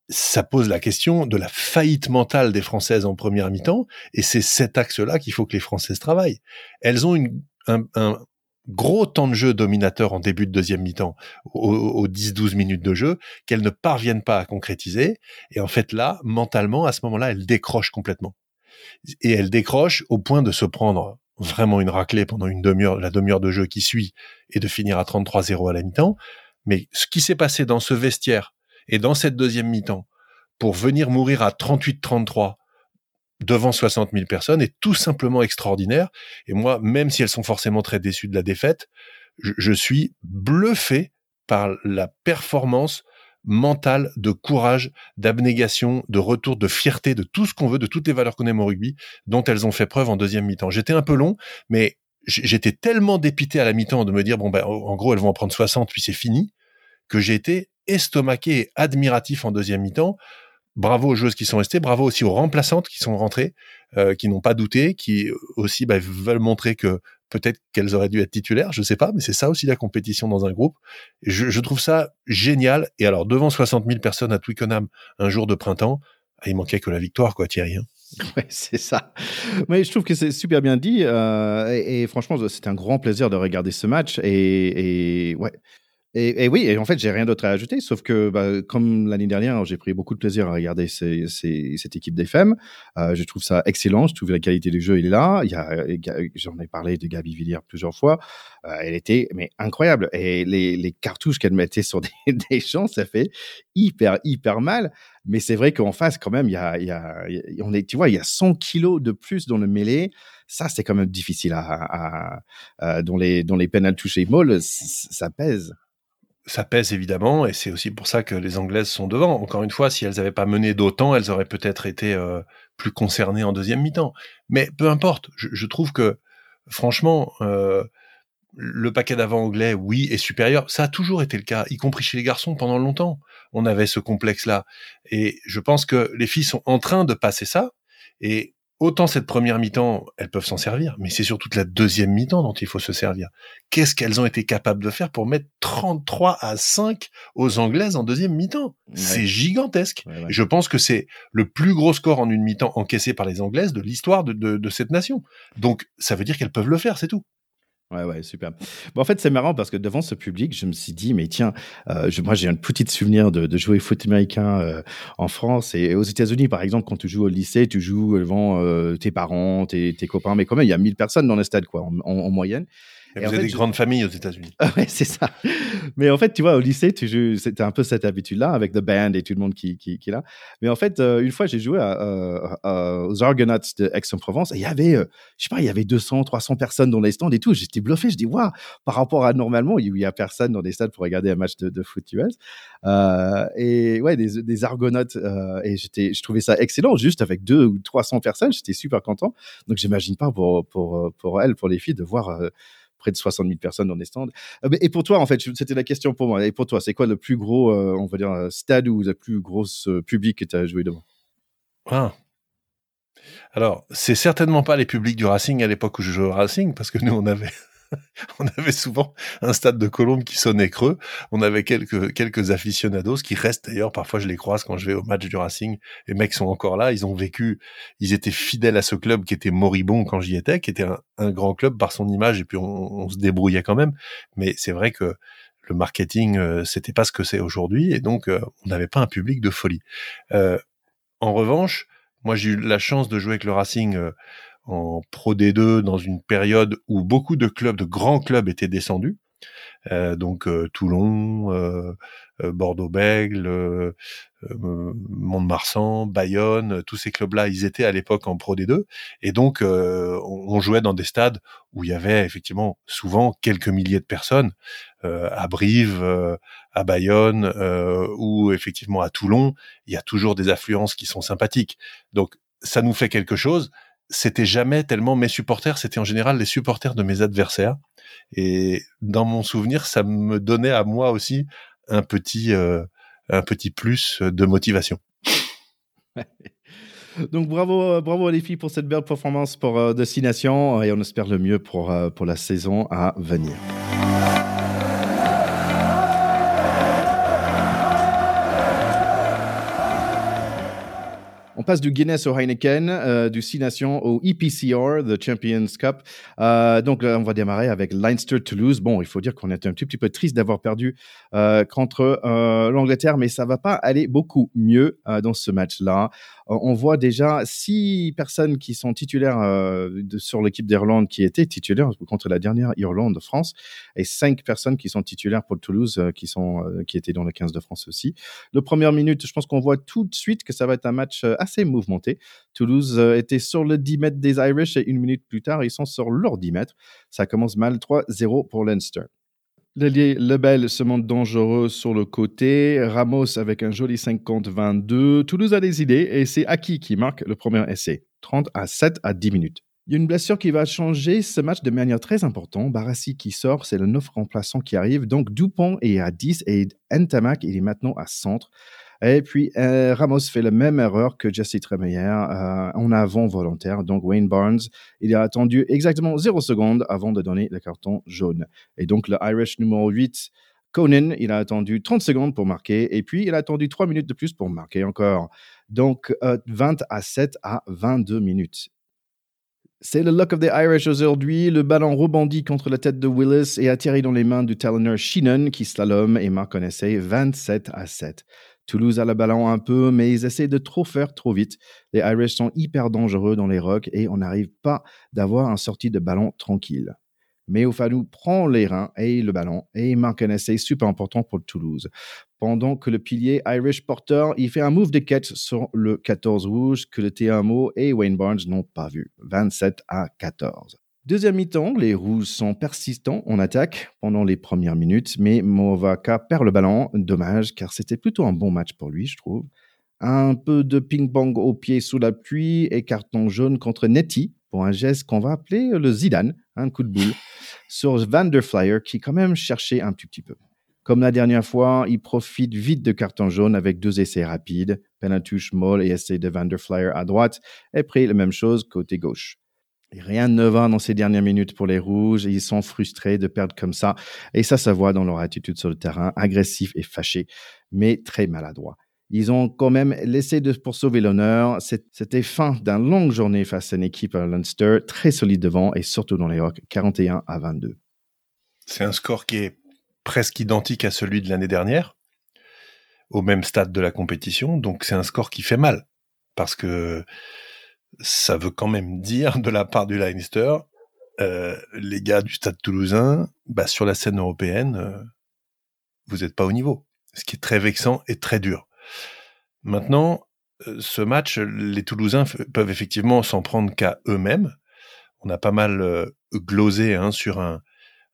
ça pose la question de la faillite mentale des Françaises en première mi-temps, et c'est cet axe-là qu'il faut que les Françaises travaillent. Elles ont une, un, un, gros temps de jeu dominateur en début de deuxième mi-temps, aux, 10-12 minutes de jeu, qu'elles ne parviennent pas à concrétiser, et en fait là, mentalement, à ce moment-là, elles décrochent complètement. Et elles décrochent au point de se prendre vraiment une raclée pendant une demi-heure, la demi-heure de jeu qui suit, et de finir à 33-0 à la mi-temps. Mais ce qui s'est passé dans ce vestiaire et dans cette deuxième mi-temps, pour venir mourir à 38-33 devant 60 000 personnes, est tout simplement extraordinaire. Et moi, même si elles sont forcément très déçues de la défaite, je, suis bluffé par la performance mentale, de courage, d'abnégation, de retour, de fierté, de tout ce qu'on veut, de toutes les valeurs qu'on aime au rugby, dont elles ont fait preuve en deuxième mi-temps. J'étais un peu long, mais j'étais tellement dépité à la mi-temps de me dire, bon, ben, en gros, elles vont en prendre 60, puis c'est fini, que j'ai été estomaqué et admiratif en deuxième mi-temps. Bravo aux joueuses qui sont restées, bravo aussi aux remplaçantes qui sont rentrées, euh, qui n'ont pas douté, qui aussi bah, veulent montrer que peut-être qu'elles auraient dû être titulaires, je sais pas, mais c'est ça aussi la compétition dans un groupe. Je, trouve ça génial. Et alors, devant 60 000 personnes à Twickenham un jour de printemps, ah, il manquait que la victoire, quoi, Thierry. Hein. C'est ça. Mais je trouve que c'est super bien dit. Euh, et, franchement, c'était un grand plaisir de regarder ce match. Et ouais, et, oui, et en fait, j'ai rien d'autre à ajouter, sauf que bah, comme l'année dernière, j'ai pris beaucoup de plaisir à regarder cette équipe des femmes. Euh, je trouve ça excellent. Je trouve la qualité du jeu, il est là. Il y a, j'en ai parlé de Gabi Villiers plusieurs fois. Euh, elle était mais incroyable. Et les, cartouches qu'elle mettait sur des, des champs, ça fait hyper hyper mal. Mais c'est vrai qu'en face, quand même, il y a, tu vois, il y a 100 kilos de plus dans le mêlée. Ça, c'est quand même difficile à, à, à dans les dans les pénales touchées molles, ça pèse ça pèse évidemment, et c'est aussi pour ça que les Anglaises sont devant. Encore une fois, si elles n'avaient pas mené d'autant, elles auraient peut-être été euh, plus concernées en deuxième mi-temps. Mais peu importe, je, je trouve que franchement, euh, le paquet d'avant anglais, oui, est supérieur. Ça a toujours été le cas, y compris chez les garçons pendant longtemps. On avait ce complexe-là. Et je pense que les filles sont en train de passer ça. Et autant cette première mi-temps, elles peuvent s'en servir, mais c'est surtout la deuxième mi-temps dont il faut se servir. Qu'est-ce qu'elles ont été capables de faire pour mettre 33 à 5 aux Anglaises en deuxième mi-temps? C'est gigantesque. Je pense que c'est le plus gros score en une mi-temps encaissé par les Anglaises de l'histoire de, de cette nation. Donc ça veut dire qu'elles peuvent le faire, c'est tout. Ouais, ouais, super. Bon, en fait, c'est marrant parce que devant ce public, je me suis dit, mais tiens, euh, je, moi, j'ai un petit souvenir de, de jouer foot américain euh, en France et aux États-Unis, par exemple, quand tu joues au lycée, tu joues devant euh, tes parents, tes, tes, copains, mais quand même, il y a 1000 personnes dans le stade, quoi, en, en moyenne. Et, vous avez des grandes familles aux États-Unis. ouais, c'est ça. Mais en fait, tu vois, au lycée, tu joues, c'était un peu cette habitude-là avec the band et tout le monde qui, qui, qui est là. Mais en fait, euh, une fois, j'ai joué à, à, aux Argonauts de Aix-en-Provence et il y avait, euh, je sais pas, il y avait 200, 300 personnes dans les stands et tout. J'étais bluffé. Je dis, waouh, par rapport à normalement, il y a personne dans les stades pour regarder un match de, de foot US. Euh, et ouais, des, des Argonautes. Euh, et j'étais, je trouvais ça excellent, juste avec deux ou 300 personnes. J'étais super content. Donc, j'imagine pas pour, pour, pour elles, pour les filles, de voir euh, près de 60 000 personnes dans des stands. Euh, et pour toi, en fait, c'était la question pour moi. Et pour toi, c'est quoi le plus gros, euh, on va dire, stade ou le plus gros public que tu as joué devant? Ah. Alors, c'est certainement pas les publics du Racing à l'époque où je jouais au Racing, parce que nous, on avait on avait souvent un stade de Colombe qui sonnait creux. On avait quelques quelques aficionados qui restent d'ailleurs. Parfois, je les croise quand je vais au match du Racing. Les mecs sont encore là. Ils ont vécu. Ils étaient fidèles à ce club qui était moribond quand j'y étais, qui était un, grand club par son image. Et puis on, se débrouillait quand même. Mais c'est vrai que le marketing, euh, c'était pas ce que c'est aujourd'hui. Et donc, euh, on n'avait pas un public de folie. Euh, en revanche, moi, j'ai eu la chance de jouer avec le Racing en Pro D2 dans une période où beaucoup de clubs, de grands clubs étaient descendus. Euh, donc euh, Toulon, euh, Bordeaux-Bègle, Mont-de-Marsan, Bayonne, tous ces clubs-là, ils étaient à l'époque en Pro D2, et donc on jouait dans des stades où il y avait effectivement souvent quelques milliers de personnes, à Brive, à Bayonne ou effectivement à Toulon, il y a toujours des affluences qui sont sympathiques. Donc ça nous fait quelque chose c'était jamais tellement mes supporters, c'était en général les supporters de mes adversaires. Et dans mon souvenir, ça me donnait à moi aussi un petit, euh, un petit plus de motivation. Donc bravo, euh, bravo à les filles pour cette belle performance pour euh, Destination et on espère le mieux pour, pour la saison à venir. On passe du Guinness au Heineken, euh, du Six Nations au EPCR, the Champions Cup. Euh, donc on va démarrer avec Leinster Toulouse. Bon, il faut dire qu'on est un petit, peu triste d'avoir perdu euh, contre l'Angleterre, mais ça va pas aller beaucoup mieux dans ce match-là. on voit déjà six personnes qui sont titulaires sur l'équipe d'Irlande qui étaient titulaires contre la dernière Irlande de France et cinq personnes qui sont titulaires pour Toulouse qui, sont, qui étaient dans le 15 de France aussi. Le première minute, je pense qu'on voit tout de suite que ça va être un match assez mouvementé. Toulouse euh, était sur le 10 mètres des Irish et une minute plus tard, ils sont sur leur 10 mètres. Ça commence mal 3-0 pour Leinster. L'ailier Lebel se montre dangereux sur le côté. Ramos avec un joli 50-22. Toulouse a des idées et c'est Aki qui marque le premier essai. 30 à 7 à 10 minutes. Il y a une blessure qui va changer ce match de manière très importante. Barassi qui sort, c'est le neuf remplaçant qui arrive. Donc Dupont est à 10 et Ntamak, il est maintenant à centre. Et puis, euh, Ramos fait la même erreur que Jesse Tremeyer euh, en avant volontaire. Donc, Wayne Barnes, il a attendu exactement 0 secondes avant de donner le carton jaune. Et donc, le Irish numéro 8, Conan, il a attendu 30 secondes pour marquer. Et puis, il a attendu 3 minutes de plus pour marquer encore. Donc, 20 euh, à 7 à 22 minutes. C'est le luck of the Irish aujourd'hui. Le ballon rebondit contre la tête de Willis et atterrit dans les mains du talonneur Sheenan qui slalom et marque un essai 27 à 7. Toulouse a le ballon un peu, mais ils essaient de trop faire trop vite. Les Irish sont hyper dangereux dans les rocks et on n'arrive pas d'avoir un sortie de ballon tranquille. Mais Ofalou prend les reins et le ballon et marque un essai super important pour Toulouse. Pendant que le pilier Irish Porter, il fait un move de catch sur le 14 rouge que le TMO et Wayne Barnes n'ont pas vu. 27 à 14. Deuxième mi-temps, les Rouges sont persistants en attaque pendant les premières minutes, mais Movaka perd le ballon. Dommage, car c'était plutôt un bon match pour lui, je trouve. Un peu de ping-pong au pied sous la pluie et carton jaune contre Netty pour un geste qu'on va appeler le Zidane, un coup de boule, sur Vanderflyer qui quand même cherchait un tout petit peu. Comme la dernière fois, il profite vite de carton jaune avec deux essais rapides, penalty molle et essai de Vanderflyer à droite, et après la même chose côté gauche rien ne va dans ces dernières minutes pour les Rouges. Ils sont frustrés de perdre comme ça. Et ça, ça voit dans leur attitude sur le terrain, agressif et fâché, mais très maladroit. Ils ont quand même laissé de, pour sauver l'honneur. C'était fin d'une longue journée face à une équipe à Leinster, très solide devant et surtout dans les Rocks, 41 à 22. C'est un score qui est presque identique à celui de l'année dernière, au même stade de la compétition. Donc c'est un score qui fait mal parce que ça veut quand même dire de la part du Leinster, euh, les gars du Stade Toulousain, bah, sur la scène européenne, euh, vous n'êtes pas au niveau. Ce qui est très vexant et très dur. Maintenant, euh, ce match, les Toulousains peuvent effectivement s'en prendre qu'à eux-mêmes. On a pas mal glosé hein, sur un,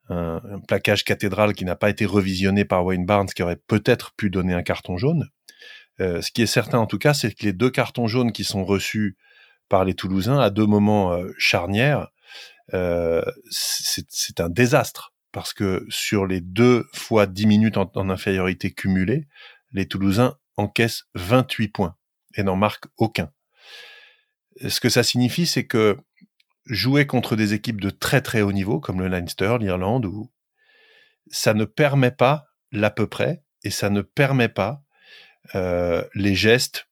un, un, plaquage cathédral qui n'a pas été revisionné par Wayne Barnes, qui aurait peut-être pu donner un carton jaune. ce qui est certain en tout cas, c'est que les deux cartons jaunes qui sont reçus par les Toulousains à deux moments euh, charnières, euh, c'est un désastre parce que sur les deux fois dix minutes en, infériorité cumulée, les Toulousains encaissent 28 points et n'en marquent aucun. Ce que ça signifie, c'est que jouer contre des équipes de très très haut niveau, comme le Leinster, l'Irlande, ou ça ne permet pas l'à peu près, et ça ne permet pas euh, les gestes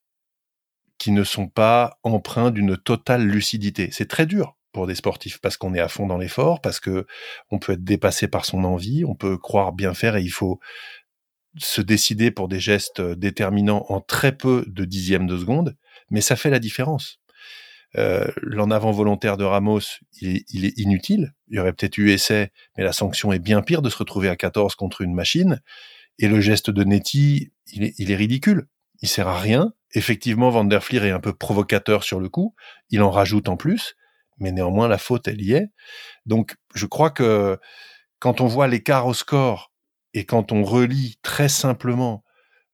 qui ne sont pas empreints d'une totale lucidité. C'est très dur pour des sportifs parce qu'on est à fond dans l'effort, parce que on peut être dépassé par son envie, on peut croire bien faire et il faut se décider pour des gestes déterminants en très peu de dixièmes de seconde, mais ça fait la différence. Euh, l'en avant volontaire de Ramos, il est, il est, inutile. Il y aurait peut-être eu essai, mais la sanction est bien pire de se retrouver à 14 contre une machine. Et le geste de Netty, il est, il est ridicule. Il sert à rien. Effectivement, Van der Fleer est un peu provocateur sur le coup. Il en rajoute en plus, mais néanmoins la faute, elle y est. Donc, je crois que quand on voit l'écart au score et quand on relie très simplement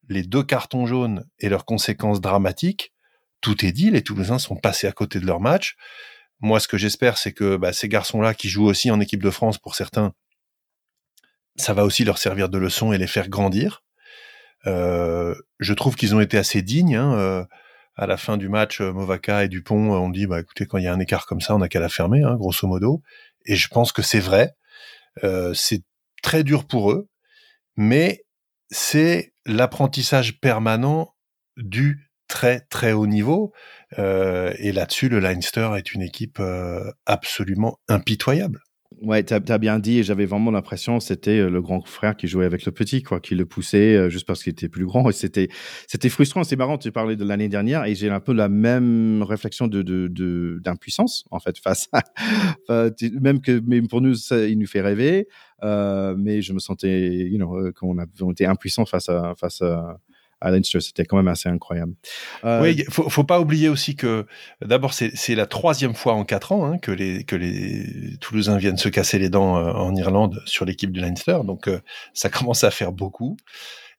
les deux cartons jaunes et leurs conséquences dramatiques, tout est dit. Les Toulousains sont passés à côté de leur match. Moi, ce que j'espère, c'est que bah, ces garçons-là, qui jouent aussi en équipe de France pour certains, ça va aussi leur servir de leçon et les faire grandir. Euh, je trouve qu'ils ont été assez dignes. Hein, euh, à la fin du match, euh, Movaka et Dupont ont dit, bah écoutez, quand il y a un écart comme ça, on n'a qu'à la fermer, hein, grosso modo. Et je pense que c'est vrai. c'est très dur pour eux, mais c'est l'apprentissage permanent du très très haut niveau. et là-dessus, le Leinster est une équipe absolument impitoyable. Ouais, tu as, bien dit, et j'avais vraiment l'impression c'était euh, le grand frère qui jouait avec le petit, quoi, qui le poussait euh, juste parce qu'il était plus grand. Et c'était, c'était frustrant. C'est marrant, tu parlais de l'année dernière, et j'ai un peu la même réflexion de, de, d'impuissance, en fait, face à. même que même pour nous, ça, il nous fait rêver, euh, mais je me sentais, you know, qu'on a, on était impuissant face à, face à, à Leinster. C'était quand même assez incroyable. Euh... Oui, faut, faut pas oublier aussi que d'abord c'est la troisième fois en quatre ans hein, que les que les Toulousains viennent se casser les dents euh, en Irlande sur l'équipe du Leinster, donc euh, ça commence à faire beaucoup.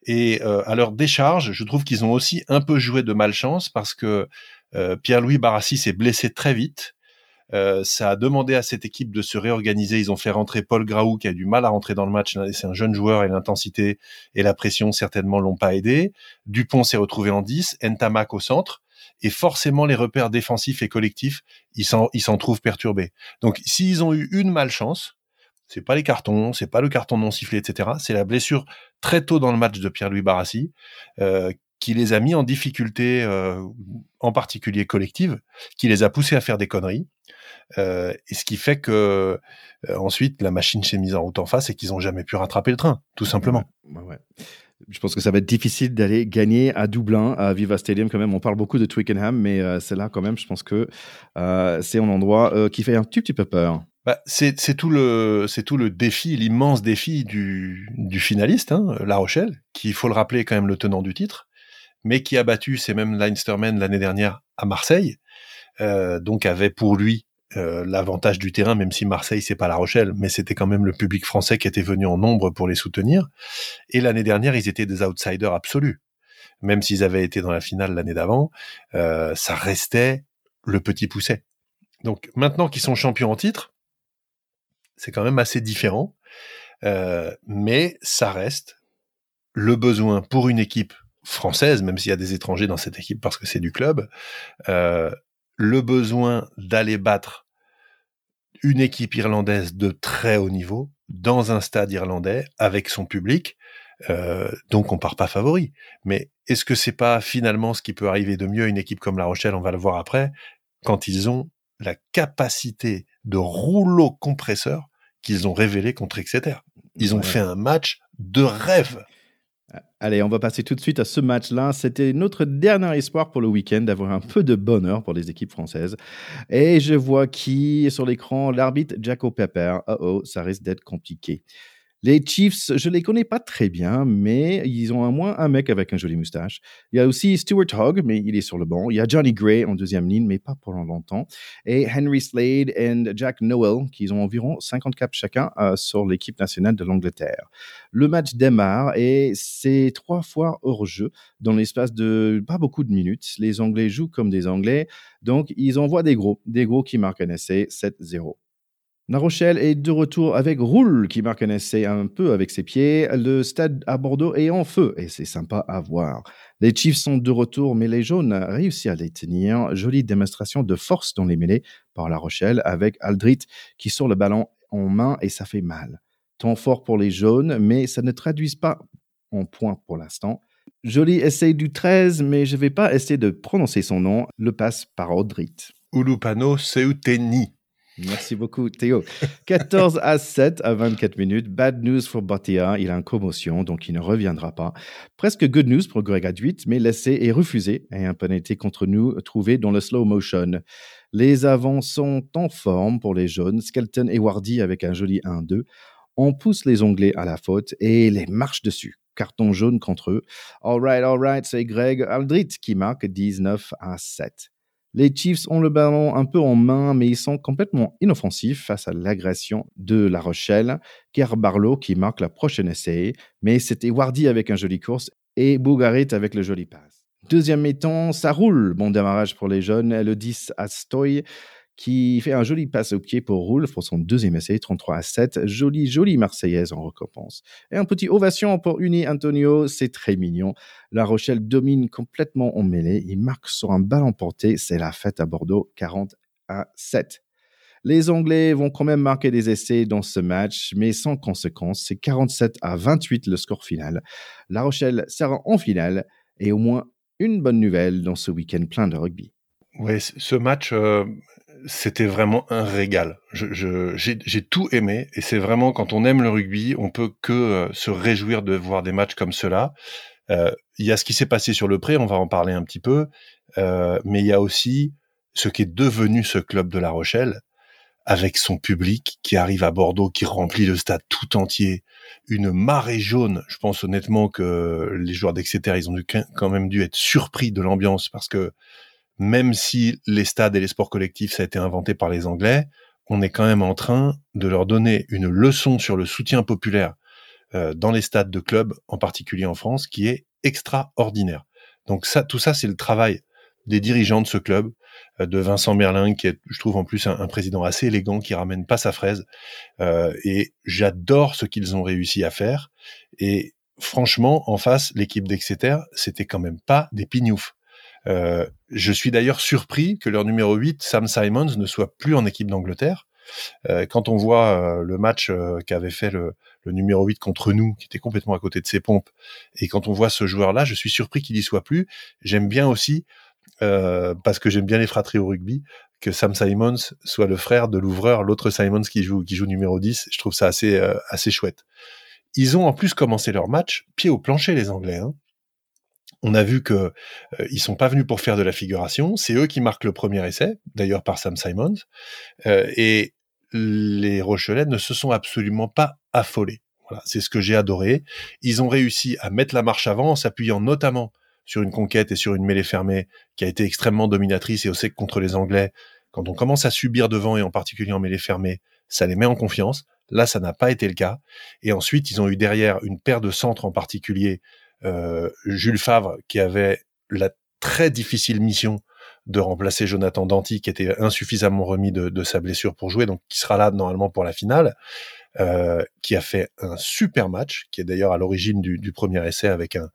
Et euh, à leur décharge, je trouve qu'ils ont aussi un peu joué de malchance parce que Pierre-Louis Barassi s'est blessé très vite. Euh, ça a demandé à cette équipe de se réorganiser. Ils ont fait rentrer Paul Graou qui a du mal à rentrer dans le match. C'est un jeune joueur et l'intensité et la pression certainement l'ont pas aidé. Dupont s'est retrouvé en 10, Ntamak au centre. Et forcément, les repères défensifs et collectifs, ils s'en, trouvent perturbés. Donc, s'ils ont eu une malchance, c'est pas les cartons, c'est pas le carton non sifflé, etc. C'est la blessure très tôt dans le match de Pierre-Louis Barassi, euh, qui les a mis en difficulté, euh, en particulier collective, qui les a poussés à faire des conneries. Euh, et ce qui fait que euh, ensuite la machine s'est mise en route en face et qu'ils n'ont jamais pu rattraper le train, tout simplement. Je pense que ça va être difficile d'aller gagner à Dublin, à Viva Stadium quand même. On parle beaucoup de Twickenham, mais euh, c'est là quand même, je pense que c'est un endroit qui fait un tout petit peu peur. Bah, c'est tout le c'est tout le défi, l'immense défi du, du finaliste, hein, La Rochelle, qui il faut le rappeler quand même le tenant du titre, mais qui a battu ces mêmes Leinstermen l'année dernière à Marseille, donc avait pour lui euh, l'avantage du terrain, même si Marseille c'est pas La Rochelle, mais c'était quand même le public français qui était venu en nombre pour les soutenir. Et l'année dernière, ils étaient des outsiders absolus. Même s'ils avaient été dans la finale l'année d'avant, euh, ça restait le petit pousset. Donc maintenant qu'ils sont champions en titre, c'est quand même assez différent, euh, mais ça reste le besoin pour une équipe française, même s'il y a des étrangers dans cette équipe parce que c'est du club, euh, le besoin d'aller battre une équipe irlandaise de très haut niveau dans un stade irlandais avec son public. Euh, donc on part pas favori. Mais est-ce que c'est pas finalement ce qui peut arriver de mieux? À une équipe comme La Rochelle, on va le voir après, quand ils ont la capacité de rouleau compresseur qu'ils ont révélé contre Exeter. Ils ont fait un match de rêve. Allez, on va passer tout de suite à ce match-là. C'était notre dernier espoir pour le week-end d'avoir un peu de bonheur pour les équipes françaises. Et je vois qui est sur l'écran? L'arbitre Jaco Pepper. Oh oh, ça risque d'être compliqué. Les Chiefs, je les connais pas très bien, mais ils ont au moins un mec avec un joli moustache. Il y a aussi Stuart Hogg, mais il est sur le banc. Il y a Johnny Gray en deuxième ligne, mais pas pendant longtemps. Et Henry Slade et Jack Noel, qui ont environ 50 caps chacun euh, sur l'équipe nationale de l'Angleterre. Le match démarre et c'est trois fois hors jeu dans l'espace de pas beaucoup de minutes. Les Anglais jouent comme des Anglais, donc ils envoient des gros, des gros qui marquent un essai 7-0. La Rochelle est de retour avec Roule qui marque un essai un peu avec ses pieds. Le stade à Bordeaux est en feu et c'est sympa à voir. Les Chiefs sont de retour, mais les Jaunes réussissent à les tenir. Jolie démonstration de force dans les mêlées par La Rochelle avec Aldrit qui sort le ballon en main et ça fait mal. Temps fort pour les Jaunes, mais ça ne traduit pas en points pour l'instant. Joli essai du 13, mais je ne vais pas essayer de prononcer son nom. Le passe par Aldrit. Ulupano Seuteni. Merci beaucoup, Théo. 14 à 7 à 24 minutes. Bad news pour Batia. Il a une commotion, donc il ne reviendra pas. Presque good news pour Greg Adwit, mais l'essai est refusé et un penalty contre nous trouvé dans le slow motion. Les avants sont en forme pour les jaunes. Skelton et Wardy avec un joli 1-2. On pousse les onglets à la faute et les marche dessus. Carton jaune contre eux. All right, all right, c'est Greg Aldrit qui marque 19 à 7. Les Chiefs ont le ballon un peu en main, mais ils sont complètement inoffensifs face à l'agression de La Rochelle. Kerr Barlow qui marque la prochaine essai, mais c'était Wardy avec un joli course et Bougarit avec le joli passe. Deuxième mi-temps, ça roule. Bon démarrage pour les jeunes. Le 10 à Stoy qui fait un joli passe au pied pour Roule pour son deuxième essai, 33 à 7. Jolie, jolie Marseillaise en récompense. Et un petit ovation pour Uni Antonio, c'est très mignon. La Rochelle domine complètement en mêlée. Il marque sur un ballon porté. C'est la fête à Bordeaux, 40 à 7. Les Anglais vont quand même marquer des essais dans ce match, mais sans conséquence. C'est 47 à 28 le score final. La Rochelle sera en finale et au moins une bonne nouvelle dans ce week-end plein de rugby. Oui, ce match, euh, c'était vraiment un régal. j'ai tout aimé et c'est vraiment quand on aime le rugby, on peut que euh, se réjouir de voir des matchs comme cela. Euh, il y a ce qui s'est passé sur le pré, on va en parler un petit peu, euh, mais il y a aussi ce qui est devenu ce club de La Rochelle avec son public qui arrive à Bordeaux, qui remplit le stade tout entier, une marée jaune. Je pense honnêtement que les joueurs d'Exeter, ils ont dû, quand même dû être surpris de l'ambiance parce que même si les stades et les sports collectifs, ça a été inventé par les Anglais, on est quand même en train de leur donner une leçon sur le soutien populaire euh, dans les stades de clubs, en particulier en France, qui est extraordinaire. Donc ça, tout ça, c'est le travail des dirigeants de ce club, euh, de Vincent Merlin, qui est, je trouve en plus un, président assez élégant, qui ramène pas sa fraise. Euh, et j'adore ce qu'ils ont réussi à faire. Et franchement, en face, l'équipe d'Exeter, c'était quand même pas des pignoufs. Euh, je suis d'ailleurs surpris que leur numéro 8, Sam Simons, ne soit plus en équipe d'Angleterre. Euh, quand on voit euh, le match qu'avait fait le, numéro 8 contre nous, qui était complètement à côté de ses pompes, et quand on voit ce joueur-là, je suis surpris qu'il y soit plus. J'aime bien aussi, parce que j'aime bien les fratries au rugby, que Sam Simons soit le frère de l'ouvreur, l'autre Simons qui joue, qui joue numéro 10. Je trouve ça assez, assez chouette. Ils ont en plus commencé leur match pied au plancher, les Anglais. Hein on a vu que euh, ils sont pas venus pour faire de la figuration. C'est eux qui marquent le premier essai, d'ailleurs par Sam Simons. Euh, et les Rochelais ne se sont absolument pas affolés. Voilà, c'est ce que j'ai adoré. Ils ont réussi à mettre la marche avant en s'appuyant notamment sur une conquête et sur une mêlée fermée qui a été extrêmement dominatrice. Et on sait que contre les Anglais, quand on commence à subir devant et en particulier en mêlée fermée, ça les met en confiance. Là, ça n'a pas été le cas. Et ensuite, ils ont eu derrière une paire de centres en particulier Jules Favre qui avait la très difficile mission de remplacer Jonathan Danty qui était insuffisamment remis de, sa blessure pour jouer, donc qui sera là normalement pour la finale, euh, qui a fait un super match, qui est d'ailleurs à l'origine du, premier essai avec un,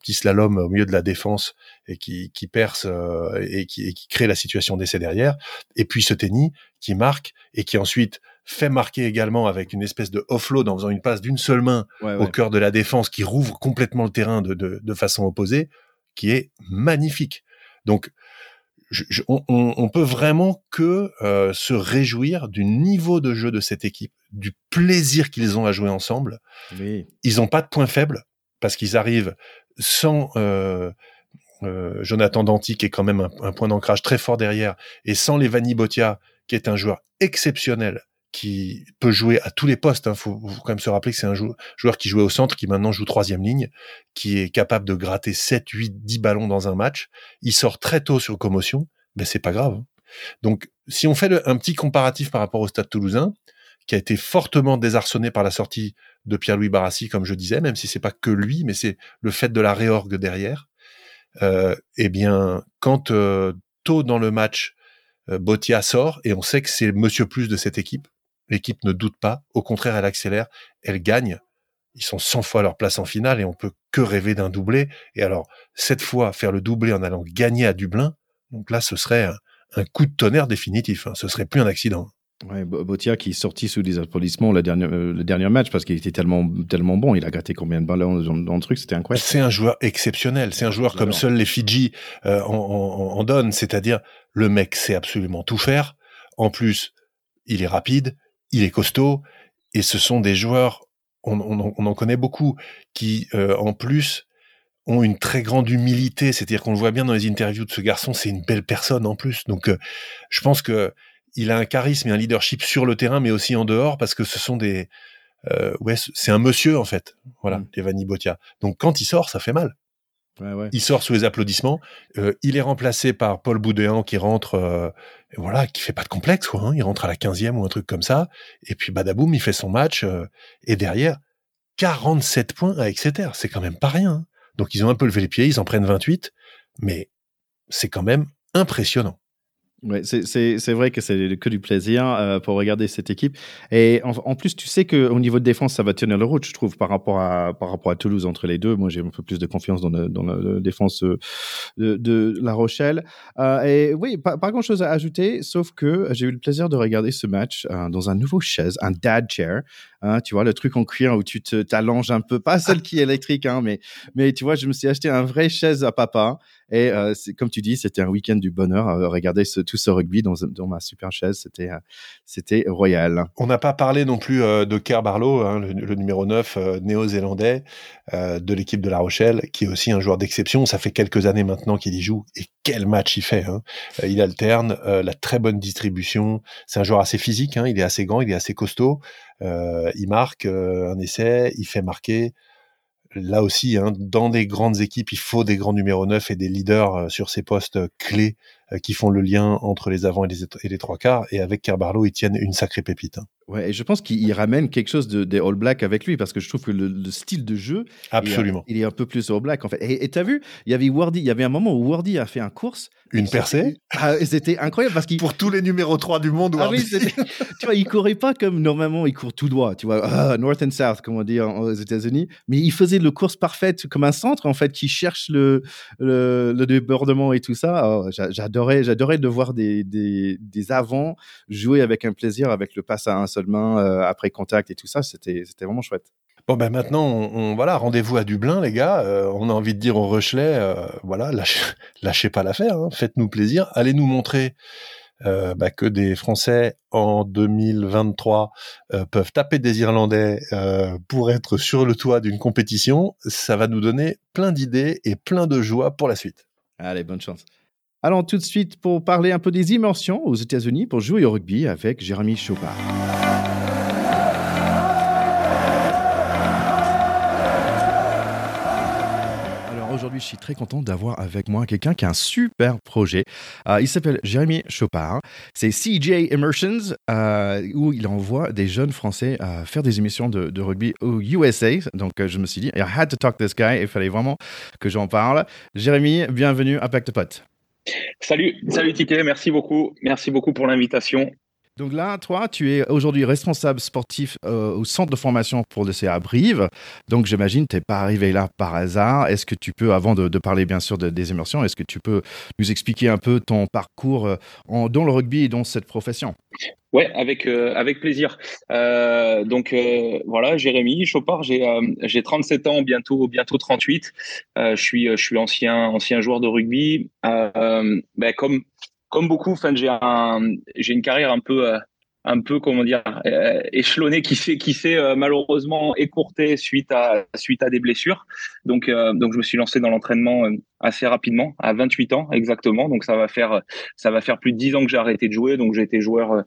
petit slalom au milieu de la défense et qui, perce euh, et, qui, qui, crée la situation d'essai derrière, et puis ce tennis qui marque et qui ensuite fait marquer également avec une espèce de offload en faisant une passe d'une seule main au cœur de la défense qui rouvre complètement le terrain de, de, de façon opposée, qui est magnifique. Donc, je, on, on, peut vraiment que euh, se réjouir du niveau de jeu de cette équipe, du plaisir qu'ils ont à jouer ensemble. Oui. Ils n'ont pas de point faible parce qu'ils arrivent sans euh, euh, Jonathan Danti, qui est quand même un, un point d'ancrage très fort derrière, et sans les Vanni Botia, qui est un joueur exceptionnel qui peut jouer à tous les postes. Il hein. faut, quand même se rappeler que c'est un joueur qui jouait au centre, qui maintenant joue troisième ligne, qui est capable de gratter 7, 8, 10 ballons dans un match. Il sort très tôt sur commotion, mais c'est pas grave. Hein. Donc, si on fait un petit comparatif par rapport au Stade Toulousain, qui a été fortement désarçonné par la sortie de Pierre-Louis Barassi, comme je disais, même si c'est pas que lui, mais c'est le fait de la réorgue derrière. Euh, eh bien, quand euh, tôt dans le match, euh, Botia sort et on sait que c'est Monsieur Plus de cette équipe, l'équipe ne doute pas. Au contraire, elle accélère, elle gagne. Ils sont 100 fois leur place en finale et on peut que rêver d'un doublé. Et alors, cette fois, faire le doublé en allant gagner à Dublin, donc là, ce serait un, coup de tonnerre définitif. Hein. Ce serait plus un accident. Ouais, Botia qui est sorti sous des applaudissements le dernier, euh, le dernier match parce qu'il était tellement, tellement bon. Il a gratté combien de ballons dans, le truc, c'était incroyable. C'est un joueur exceptionnel. C'est un joueur comme seuls les Fidji euh, en, donnent. C'est-à-dire, le mec sait absolument tout faire. En plus, il est rapide, il est costaud. Et ce sont des joueurs, on, en connaît beaucoup, qui euh, en plus ont une très grande humilité. C'est-à-dire qu'on le voit bien dans les interviews de ce garçon. C'est une belle personne en plus. Donc, je pense que il a un charisme et un leadership sur le terrain, mais aussi en dehors, parce que ce sont des, euh, ouais, c'est un monsieur en fait, voilà, mmh. Evani Botia. Donc quand il sort, ça fait mal. Il sort sous les applaudissements. Euh, il est remplacé par Paul Boudéan qui rentre, euh, voilà, qui fait pas de complexe, quoi. Hein. Il rentre à la 15e ou un truc comme ça. Et puis badaboum, il fait son match. Euh, et derrière, 47 points à Exeter. C'est quand même pas rien. Hein. Donc ils ont un peu levé les pieds, ils en prennent 28. Mais c'est quand même impressionnant. Ouais, c'est vrai que c'est que du plaisir euh, pour regarder cette équipe. Et en, plus, tu sais qu'au niveau de défense, ça va tenir le route, je trouve, par rapport à, par rapport à Toulouse entre les deux. Moi, j'ai un peu plus de confiance dans, dans la défense euh, de, de, La Rochelle. Euh, et oui, pas, pas grand-chose à ajouter, sauf que j'ai eu le plaisir de regarder ce match euh, dans un nouveau chaise, un dad chair. Hein, tu vois, le truc en cuir où tu t'allonges un peu, pas celle qui est électrique, hein, mais, mais tu vois, je me suis acheté un vrai chaise à papa. Et euh, comme tu dis, c'était un week-end du bonheur. Euh, regarder ce, tout ce rugby dans, ma super chaise, c'était euh, c'était royal. On n'a pas parlé non plus de Kerr Barlow, hein, le, numéro 9 néo-zélandais de l'équipe de La Rochelle, qui est aussi un joueur d'exception. Ça fait quelques années maintenant qu'il y joue. Et quel match il fait hein. Il alterne, la très bonne distribution. C'est un joueur assez physique, hein, il est assez grand, il est assez costaud. Euh, il marque euh, un essai, il fait marquer. Là aussi, hein, dans des grandes équipes, il faut des grands numéros 9 et des leaders euh, sur ces postes clés qui font le lien entre les avants et les, et les trois quarts. Et avec Carbarlo, ils tiennent une sacrée pépite. Hein. Ouais, et je pense qu'il ramène quelque chose de, des All Blacks avec lui parce que je trouve que le, style de jeu, absolument, il, est un peu plus All Black en fait. Et tu as vu, il y avait Wardy, il y avait un moment où Wardy a fait un course, une percée. Ah, c'était incroyable parce qu'il pour tous les numéros 3 du monde. Ah oui, tu vois, il courait pas comme normalement il court tout droit, tu vois, ah, north and south comme on dit aux États-Unis, mais il faisait le course parfaite comme un centre en fait qui cherche le le, le débordement et tout ça. Oh, j'adorais, j'adorais de voir des, des, des avants jouer avec un plaisir avec le passe à un seule main. Euh, après contact et tout ça, c'était vraiment chouette. Bon ben maintenant, on, voilà, rendez-vous à Dublin, les gars. Euh, on a envie de dire au Rochelet, euh, voilà, lâchez, lâchez pas l'affaire, hein. faites-nous plaisir, allez nous montrer bah, que des Français en 2023 peuvent taper des Irlandais pour être sur le toit d'une compétition. Ça va nous donner plein d'idées et plein de joie pour la suite. Allez, bonne chance. Allons tout de suite pour parler un peu des immersions aux États-Unis pour jouer au rugby avec Jérémy Chopard. aujourd'hui, je suis très content d'avoir avec moi quelqu'un qui a un super projet. Euh, il s'appelle Jérémy Chopard. C'est CJ Immersions, euh, où il envoie des jeunes Français euh, faire des émissions de, rugby au USA. Donc, je me suis dit, I had to talk to this guy. Il fallait vraiment que j'en parle. Jérémy, bienvenue à Pacte Pot. Salut, salut Ticket, merci beaucoup. Merci beaucoup pour l'invitation. Donc là, toi, tu es aujourd'hui responsable sportif euh, au centre de formation pour le CA Brive. Donc j'imagine, tu n'es pas arrivé là par hasard. Est-ce que tu peux, avant de, parler bien sûr des immersions, est-ce que tu peux nous expliquer un peu ton parcours euh, dans le rugby et dans cette profession? Ouais, avec euh, avec plaisir. donc voilà, Jérémy Chopard, j'ai j'ai 37 ans, bientôt bientôt 38. je suis je suis ancien ancien joueur de rugby. Ben, comme comme beaucoup, j'ai un, j'ai une carrière un peu, euh, un peu comment dire, euh, échelonnée qui s'est, qui s'est euh, malheureusement écourtée suite à, suite à des blessures. Donc, donc je me suis lancé dans l'entraînement assez rapidement, à 28 ans exactement. Donc ça va faire, ça va faire plus de 10 ans que j'ai arrêté de jouer. Donc été joueur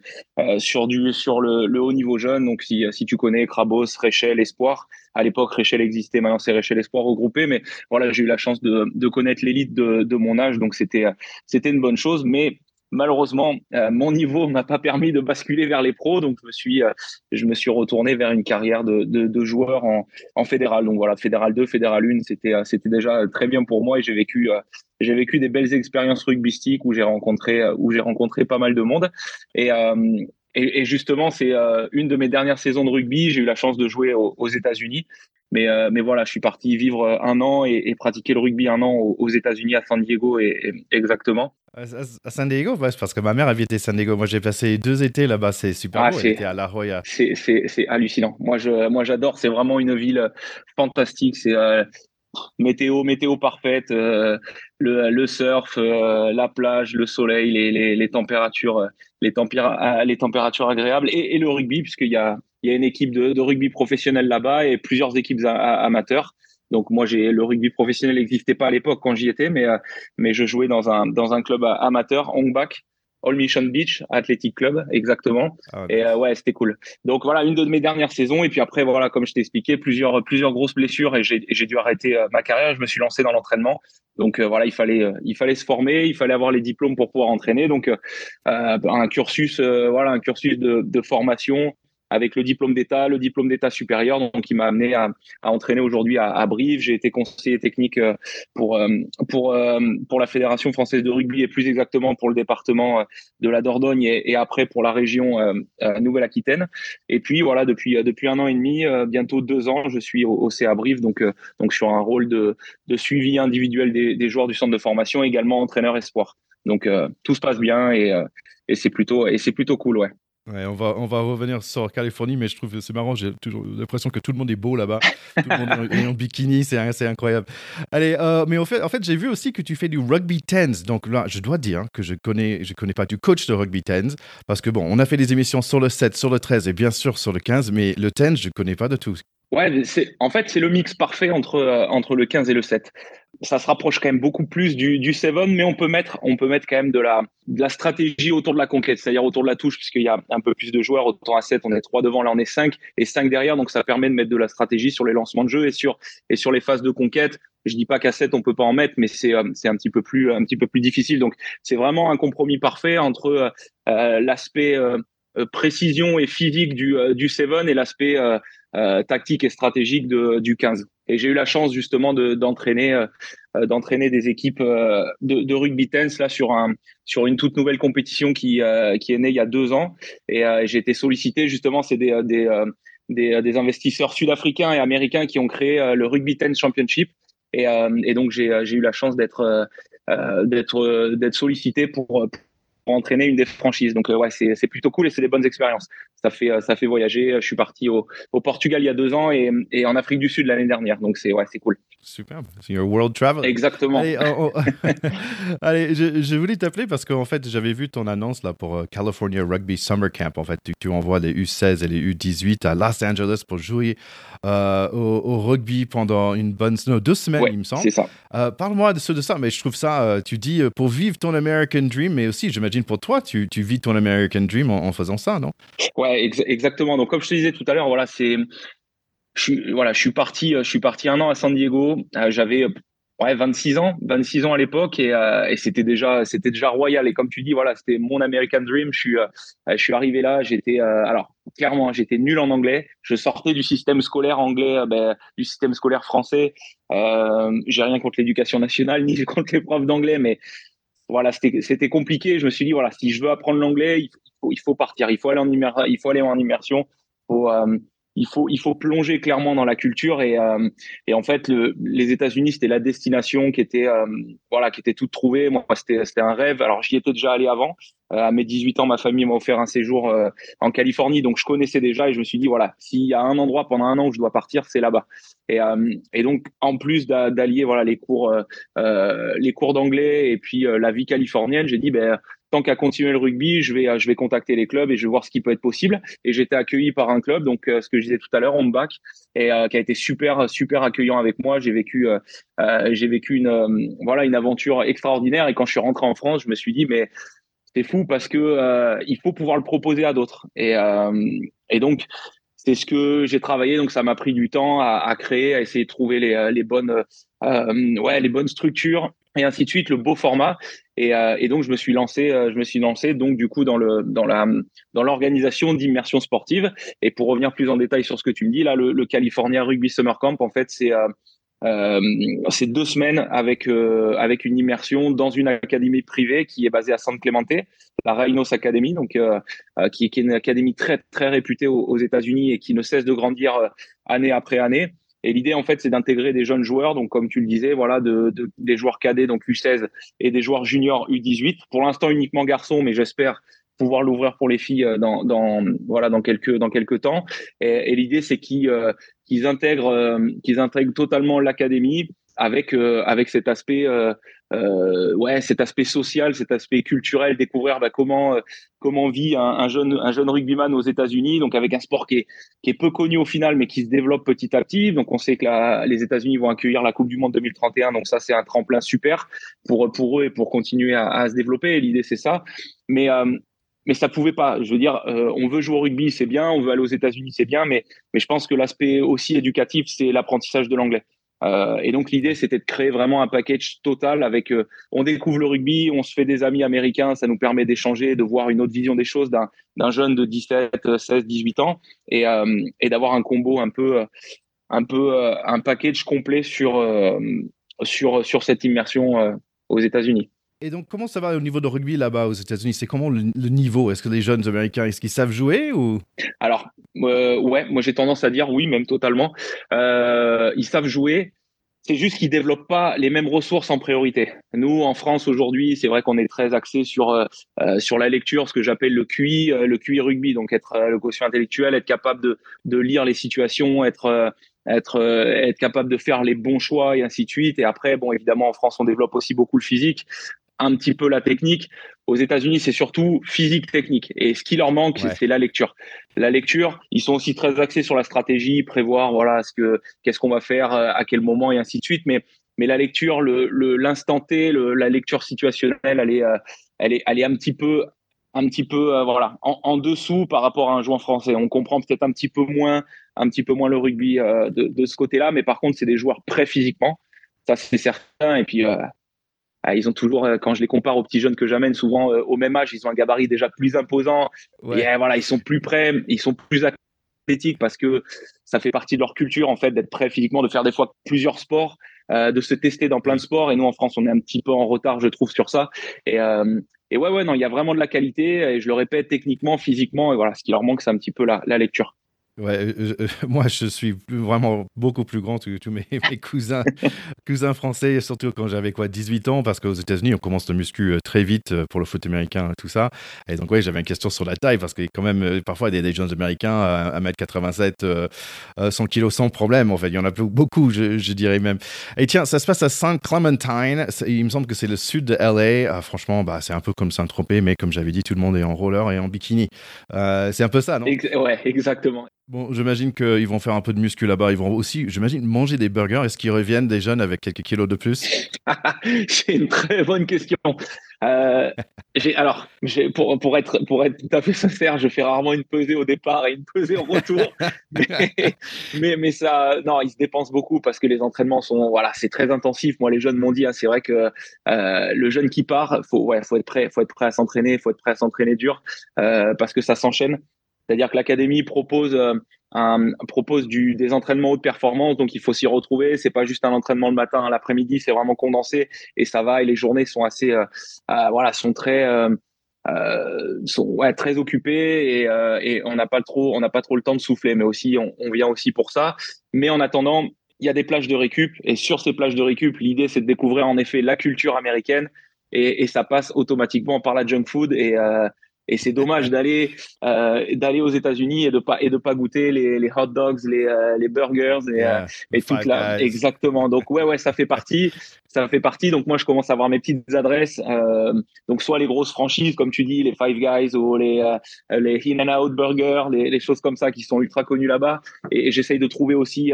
sur du, sur le, le, haut niveau jeune. Donc si, si tu connais Krabos, Réchel, Espoir. À l'époque, Réchel existait, maintenant c'est Réchel Espoir regroupé. Mais voilà, j'ai eu la chance de, de connaître l'élite de, de, mon âge, donc c'était c'était une bonne chose. Mais malheureusement, euh, mon niveau m'a pas permis de basculer vers les pros, donc je me suis, euh, retourné vers une carrière de, joueur en, fédéral. Donc voilà, fédéral 2, fédéral 1, c'était, euh, c'était déjà très bien pour moi et j'ai vécu, des belles expériences rugbystiques où j'ai rencontré, pas mal de monde. Et, justement, c'est une de mes dernières saisons de rugby. J'ai eu la chance de jouer aux, États-Unis. Mais, mais voilà, je suis parti vivre un an et, pratiquer le rugby un an aux, États-Unis, à San Diego, et, exactement. À, San Diego, parce que ma mère habitait à San Diego. Moi, j'ai passé deux étés là-bas. C'est super ah, beau. Elle était à La Jolla. C'est hallucinant. Moi, je, moi, j'adore. C'est vraiment une ville fantastique. C'est météo, météo parfaite, euh, le, le, surf, euh, la plage, le soleil, les, les, les températures, les, les températures agréables et, et le rugby puisqu'il y a, il y a une équipe de, de rugby professionnel là-bas et plusieurs équipes amateurs. Donc moi j'ai le rugby professionnel n'existait pas à l'époque quand j'y étais, mais euh, mais je jouais dans un dans un club amateur, Hongbak, All Mission Beach Athletic Club, exactement. Ah, et euh, ouais, c'était cool. Donc voilà, une de mes dernières saisons. Et puis après, voilà, comme je t'ai expliqué, plusieurs, plusieurs grosses blessures et j'ai dû arrêter euh, ma carrière. Je me suis lancé dans l'entraînement. Donc euh, voilà, il fallait, il fallait se former, il fallait avoir les diplômes pour pouvoir entraîner. Donc un cursus, voilà, un cursus de, de formation avec le diplôme d'État, le diplôme d'État supérieur, donc il m'a amené à, à entraîner aujourd'hui à, à, Brive. J'ai été conseiller technique euh, pour euh, pour euh, pour la fédération française de rugby et plus exactement pour le département de la Dordogne et, et après pour la région Nouvelle-Aquitaine. Et puis voilà, depuis depuis un an et demi, bientôt deux ans, je suis au, au CA Brive, donc donc sur un rôle de de suivi individuel des, des joueurs du centre de formation, également entraîneur espoir. Donc tout se passe bien et et c'est plutôt et c'est plutôt cool, ouais. On va, on va revenir sur Californie, mais je trouve c'est marrant. J'ai toujours l'impression que tout le monde est beau là-bas. tout le monde est en bikini, c'est incroyable. Allez, euh, mais en fait, en fait j'ai vu aussi que tu fais du rugby tens. Donc là, je dois dire que je connais, je connais pas du coach de rugby tens parce que bon, on a fait des émissions sur le 7, sur le 13 et bien sûr sur le 15, mais le 10, je connais pas de tout. Ouais, c'est en fait c'est le mix parfait entre euh, entre le 15 et le 7 ça se rapproche quand même beaucoup plus du, du Seven, mais on peut mettre, on peut mettre quand même de la, de la stratégie autour de la conquête, c'est-à-dire autour de la touche, puisqu'il y a un peu plus de joueurs. Autant à 7, on est 3 devant, là on est 5 et 5 derrière, donc ça permet de mettre de la stratégie sur les lancements de jeu et sur, et sur les phases de conquête. Je dis pas qu'à 7 on peut pas en mettre, mais c'est, euh, c'est un petit peu plus, un petit peu plus difficile. Donc c'est vraiment un compromis parfait entre euh, l'aspect euh, précision et physique du, du Seven et l'aspect tactique et stratégique du 15. Et j'ai eu la chance justement d'entraîner euh, euh, d'entraîner des équipes euh, de, rugby tense là sur un sur une toute nouvelle compétition qui qui est née il y a deux ans. Et j'ai été sollicité justement, c'est des des, des, investisseurs sud-africains et américains qui ont créé le Rugby Tense Championship. Et, donc j'ai eu la chance d'être d'être d'être sollicité pour entraîner une des franchises. Donc ouais, c'est plutôt cool et c'est des bonnes expériences. Ça fait ça fait voyager. Je suis parti au, au Portugal il y a deux ans et, et en Afrique du Sud l'année dernière. Donc c'est ouais, c'est cool. Superbe. C'est your world travel. Exactement. Allez, oh, oh. Allez je, je, voulais t'appeler parce qu'en fait, j'avais vu ton annonce là pour euh, California Rugby Summer Camp. En fait, tu, tu, envoies les U16 et les U18 à Los Angeles pour jouer euh, au, au, rugby pendant une bonne non, deux semaines, ouais, il me semble. C'est ça. Euh, Parle-moi de, de ça. Mais je trouve ça, euh, tu dis euh, pour vivre ton American Dream, mais aussi, j'imagine pour toi, tu, tu, vis ton American Dream en, en faisant ça, non? Ouais, ex exactement. Donc, comme je te disais tout à l'heure, voilà, c'est je suis, voilà, je suis parti, euh, je suis parti un an à San Diego. Euh, j'avais ouais 26 ans, 26 ans à l'époque et, euh, et c'était déjà, c'était déjà royal. Et comme tu dis, voilà, c'était mon American Dream. Je suis, je suis arrivé là, j'étais, alors clairement, j'étais nul en anglais. Je sortais du système scolaire anglais, ben, du système scolaire français. J'ai rien contre l'éducation nationale ni contre les profs d'anglais, mais voilà, c'était compliqué. Je me suis dit, voilà, si je veux apprendre l'anglais, il faut, il faut partir, il faut aller en immersion, il faut aller en immersion. Faut, il faut il faut plonger clairement dans la culture. Et euh, et en fait le, les États-Unis c'était la destination qui était euh, voilà qui était toute trouvée. Moi c'était un rêve. Alors j'y étais déjà allé avant. euh, à mes 18 ans ma famille m'a offert un séjour euh, en Californie donc je connaissais déjà et je me suis dit voilà s'il y a un endroit pendant un an où je dois partir c'est là-bas et euh, et donc en plus d'allier voilà les cours les cours d'anglais et puis la vie californienne j'ai dit ben tant qu'à continuer le rugby, je vais, je vais contacter les clubs et je vais voir ce qui peut être possible. Et j'étais accueilli par un club, donc euh, ce que je disais tout à l'heure, Homeback, et euh, qui a été super, super accueillant avec moi. J'ai vécu, euh, euh j'ai vécu une, voilà, une aventure extraordinaire. Et quand je suis rentré en France, je me suis dit, mais c'est fou parce que il faut pouvoir le proposer à d'autres. Et, et donc, c'est ce que j'ai travaillé. Donc, ça m'a pris du temps à, créer, à essayer de trouver les, les bonnes, ouais, les bonnes structures et ainsi de suite, le beau format. Et, euh, et, donc je me suis lancé, euh, je me suis lancé donc du coup dans le dans la dans l'organisation d'immersion sportive. Et pour revenir plus en détail sur ce que tu me dis là, le, le California Rugby Summer Camp, en fait, c'est euh, c'est deux semaines avec avec une immersion dans une académie privée qui est basée à San Clemente, la Rhinos Academy, donc qui, qui, est une académie très très réputée aux, États-Unis et qui ne cesse de grandir année après année. Et l'idée, en fait, c'est d'intégrer des jeunes joueurs, donc comme tu le disais, voilà, de, de, des joueurs cadets, donc U16, et des joueurs juniors U18. Pour l'instant, uniquement garçons, mais j'espère pouvoir l'ouvrir pour les filles euh, dans, dans, voilà dans quelques dans quelques temps. Et, et l'idée, c'est qu'ils euh, qu'ils intègrent euh, qu'ils intègrent totalement l'académie avec avec cet aspect euh, ouais, cet aspect social, cet aspect culturel, découvrir bah, comment euh, comment vit un, un, jeune un jeune rugbyman aux États-Unis, donc avec un sport qui est qui est peu connu au final, mais qui se développe petit à petit. Donc on sait que la, les États-Unis vont accueillir la Coupe du Monde 2031, donc ça c'est un tremplin super pour pour eux et pour continuer à, à se développer. L'idée c'est ça, mais euh, mais ça pouvait pas. Je veux dire, euh, on veut jouer au rugby, c'est bien, on veut aller aux États-Unis, c'est bien, mais mais je pense que l'aspect aussi éducatif, c'est l'apprentissage de l'anglais. Euh, et donc l'idée, c'était de créer vraiment un package total avec. Euh, on découvre le rugby, on se fait des amis américains, ça nous permet d'échanger, de voir une autre vision des choses d'un jeune de 17, 16, 18 ans, et, euh, et d'avoir un combo un peu, un peu, un package complet sur sur sur cette immersion aux États-Unis. Et donc, comment ça va au niveau de rugby là-bas aux États-Unis? C'est comment le, niveau? Est-ce que les jeunes Américains, est-ce qu'ils savent jouer ou? Alors, euh, ouais, moi j'ai tendance à dire oui, même totalement. Euh, ils savent jouer. C'est juste qu'ils développent pas les mêmes ressources en priorité. Nous, en France aujourd'hui, c'est vrai qu'on est très axé sur euh, sur la lecture, ce que j'appelle le QI, le QI rugby, donc être le quotient intellectuel, être capable de de lire les situations, être être être capable de faire les bons choix et ainsi de suite. Et après, bon, évidemment, en France, on développe aussi beaucoup le physique un petit peu la technique. Aux États-Unis, c'est surtout physique technique. Et ce qui leur manque, c'est la lecture. La lecture, ils sont aussi très axés sur la stratégie, prévoir voilà ce que qu'est-ce qu'on va faire, euh, à quel moment et ainsi de suite. Mais mais la lecture, le l'instant T, le, la lecture situationnelle, elle est euh, elle est elle est un petit peu un petit peu euh, voilà en, en, dessous par rapport à un joueur français. On comprend peut-être un petit peu moins un petit peu moins le rugby de, de, ce côté-là, mais par contre c'est des joueurs prêts physiquement, ça c'est certain. Et puis ah, ils ont toujours, euh, quand je les compare aux petits jeunes que j'amène, souvent euh, au même âge, ils ont un gabarit déjà plus imposant. Et euh, voilà, ils sont plus prêts, ils sont plus athlétiques parce que ça fait partie de leur culture en fait d'être prêt physiquement, de faire des fois plusieurs sports, de se tester dans plein de sports. Et nous en France, on est un petit peu en retard, je trouve, sur ça. Et, et ouais, ouais, non, il y a vraiment de la qualité. Et je le répète, techniquement, physiquement, et voilà, ce qui leur manque, c'est un petit peu la, la lecture. Ouais, euh, euh, moi, je suis vraiment beaucoup plus grand que tous mes, mes cousins, cousins français, surtout quand j'avais quoi 18 ans, parce qu'aux États-Unis, on commence le muscu euh, très vite pour le foot américain, tout ça. Et donc, ouais, j'avais une question sur la taille, parce que quand même, parfois, il y a des jeunes américains à 1m87, 100 kg sans problème. En fait, il y en a beaucoup, je, je, dirais même. Et tiens, ça se passe à Saint Clementine. Il me semble que c'est le sud de LA. Ah, franchement, bah, c'est un peu comme Saint-Tropez, mais comme j'avais dit, tout le monde est en roller et en bikini. c'est un peu ça, non? Ouais, exactement. Bon, j'imagine qu'ils vont faire un peu de muscu là-bas. Ils vont aussi, j'imagine, manger des burgers. Est-ce qu'ils reviennent des jeunes avec quelques kilos de plus? C'est une très bonne question. Euh, alors, pour, pour, être, pour être tout à fait sincère, je fais rarement une pesée au départ et une pesée au retour. mais, mais, ça, non, ils se dépensent beaucoup parce que les entraînements sont, voilà, c'est très intensif. Moi, les jeunes m'ont dit, hein, c'est vrai que euh, le jeune qui part, faut, ouais, faut être prêt, faut être prêt à s'entraîner, faut être prêt à s'entraîner dur euh, parce que ça s'enchaîne. C'est-à-dire que l'académie propose euh, un, propose du, des entraînements haute performance, donc il faut s'y retrouver. C'est pas juste un entraînement le matin, l'après-midi, c'est vraiment condensé et ça va. Et les journées sont assez, euh, euh, voilà, sont très, euh, sont ouais, très occupées et, et on n'a pas trop, on n'a pas trop le temps de souffler. Mais aussi, on, on, vient aussi pour ça. Mais en attendant, il y a des plages de récup et sur ces plages de récup, l'idée c'est de découvrir en effet la culture américaine et, et ça passe automatiquement par la junk food et et c'est dommage d'aller euh, d'aller aux États-Unis et de pas et de pas goûter les, les hot dogs, les, euh, les burgers et, euh, et toute la exactement. Donc ouais ouais ça fait partie ça fait partie. Donc moi je commence à avoir mes petites adresses. Euh, donc soit les grosses franchises comme tu dis les Five Guys ou les euh, les In and Out Burger, les, les, choses comme ça qui sont ultra connues là-bas. Et, et j'essaye de trouver aussi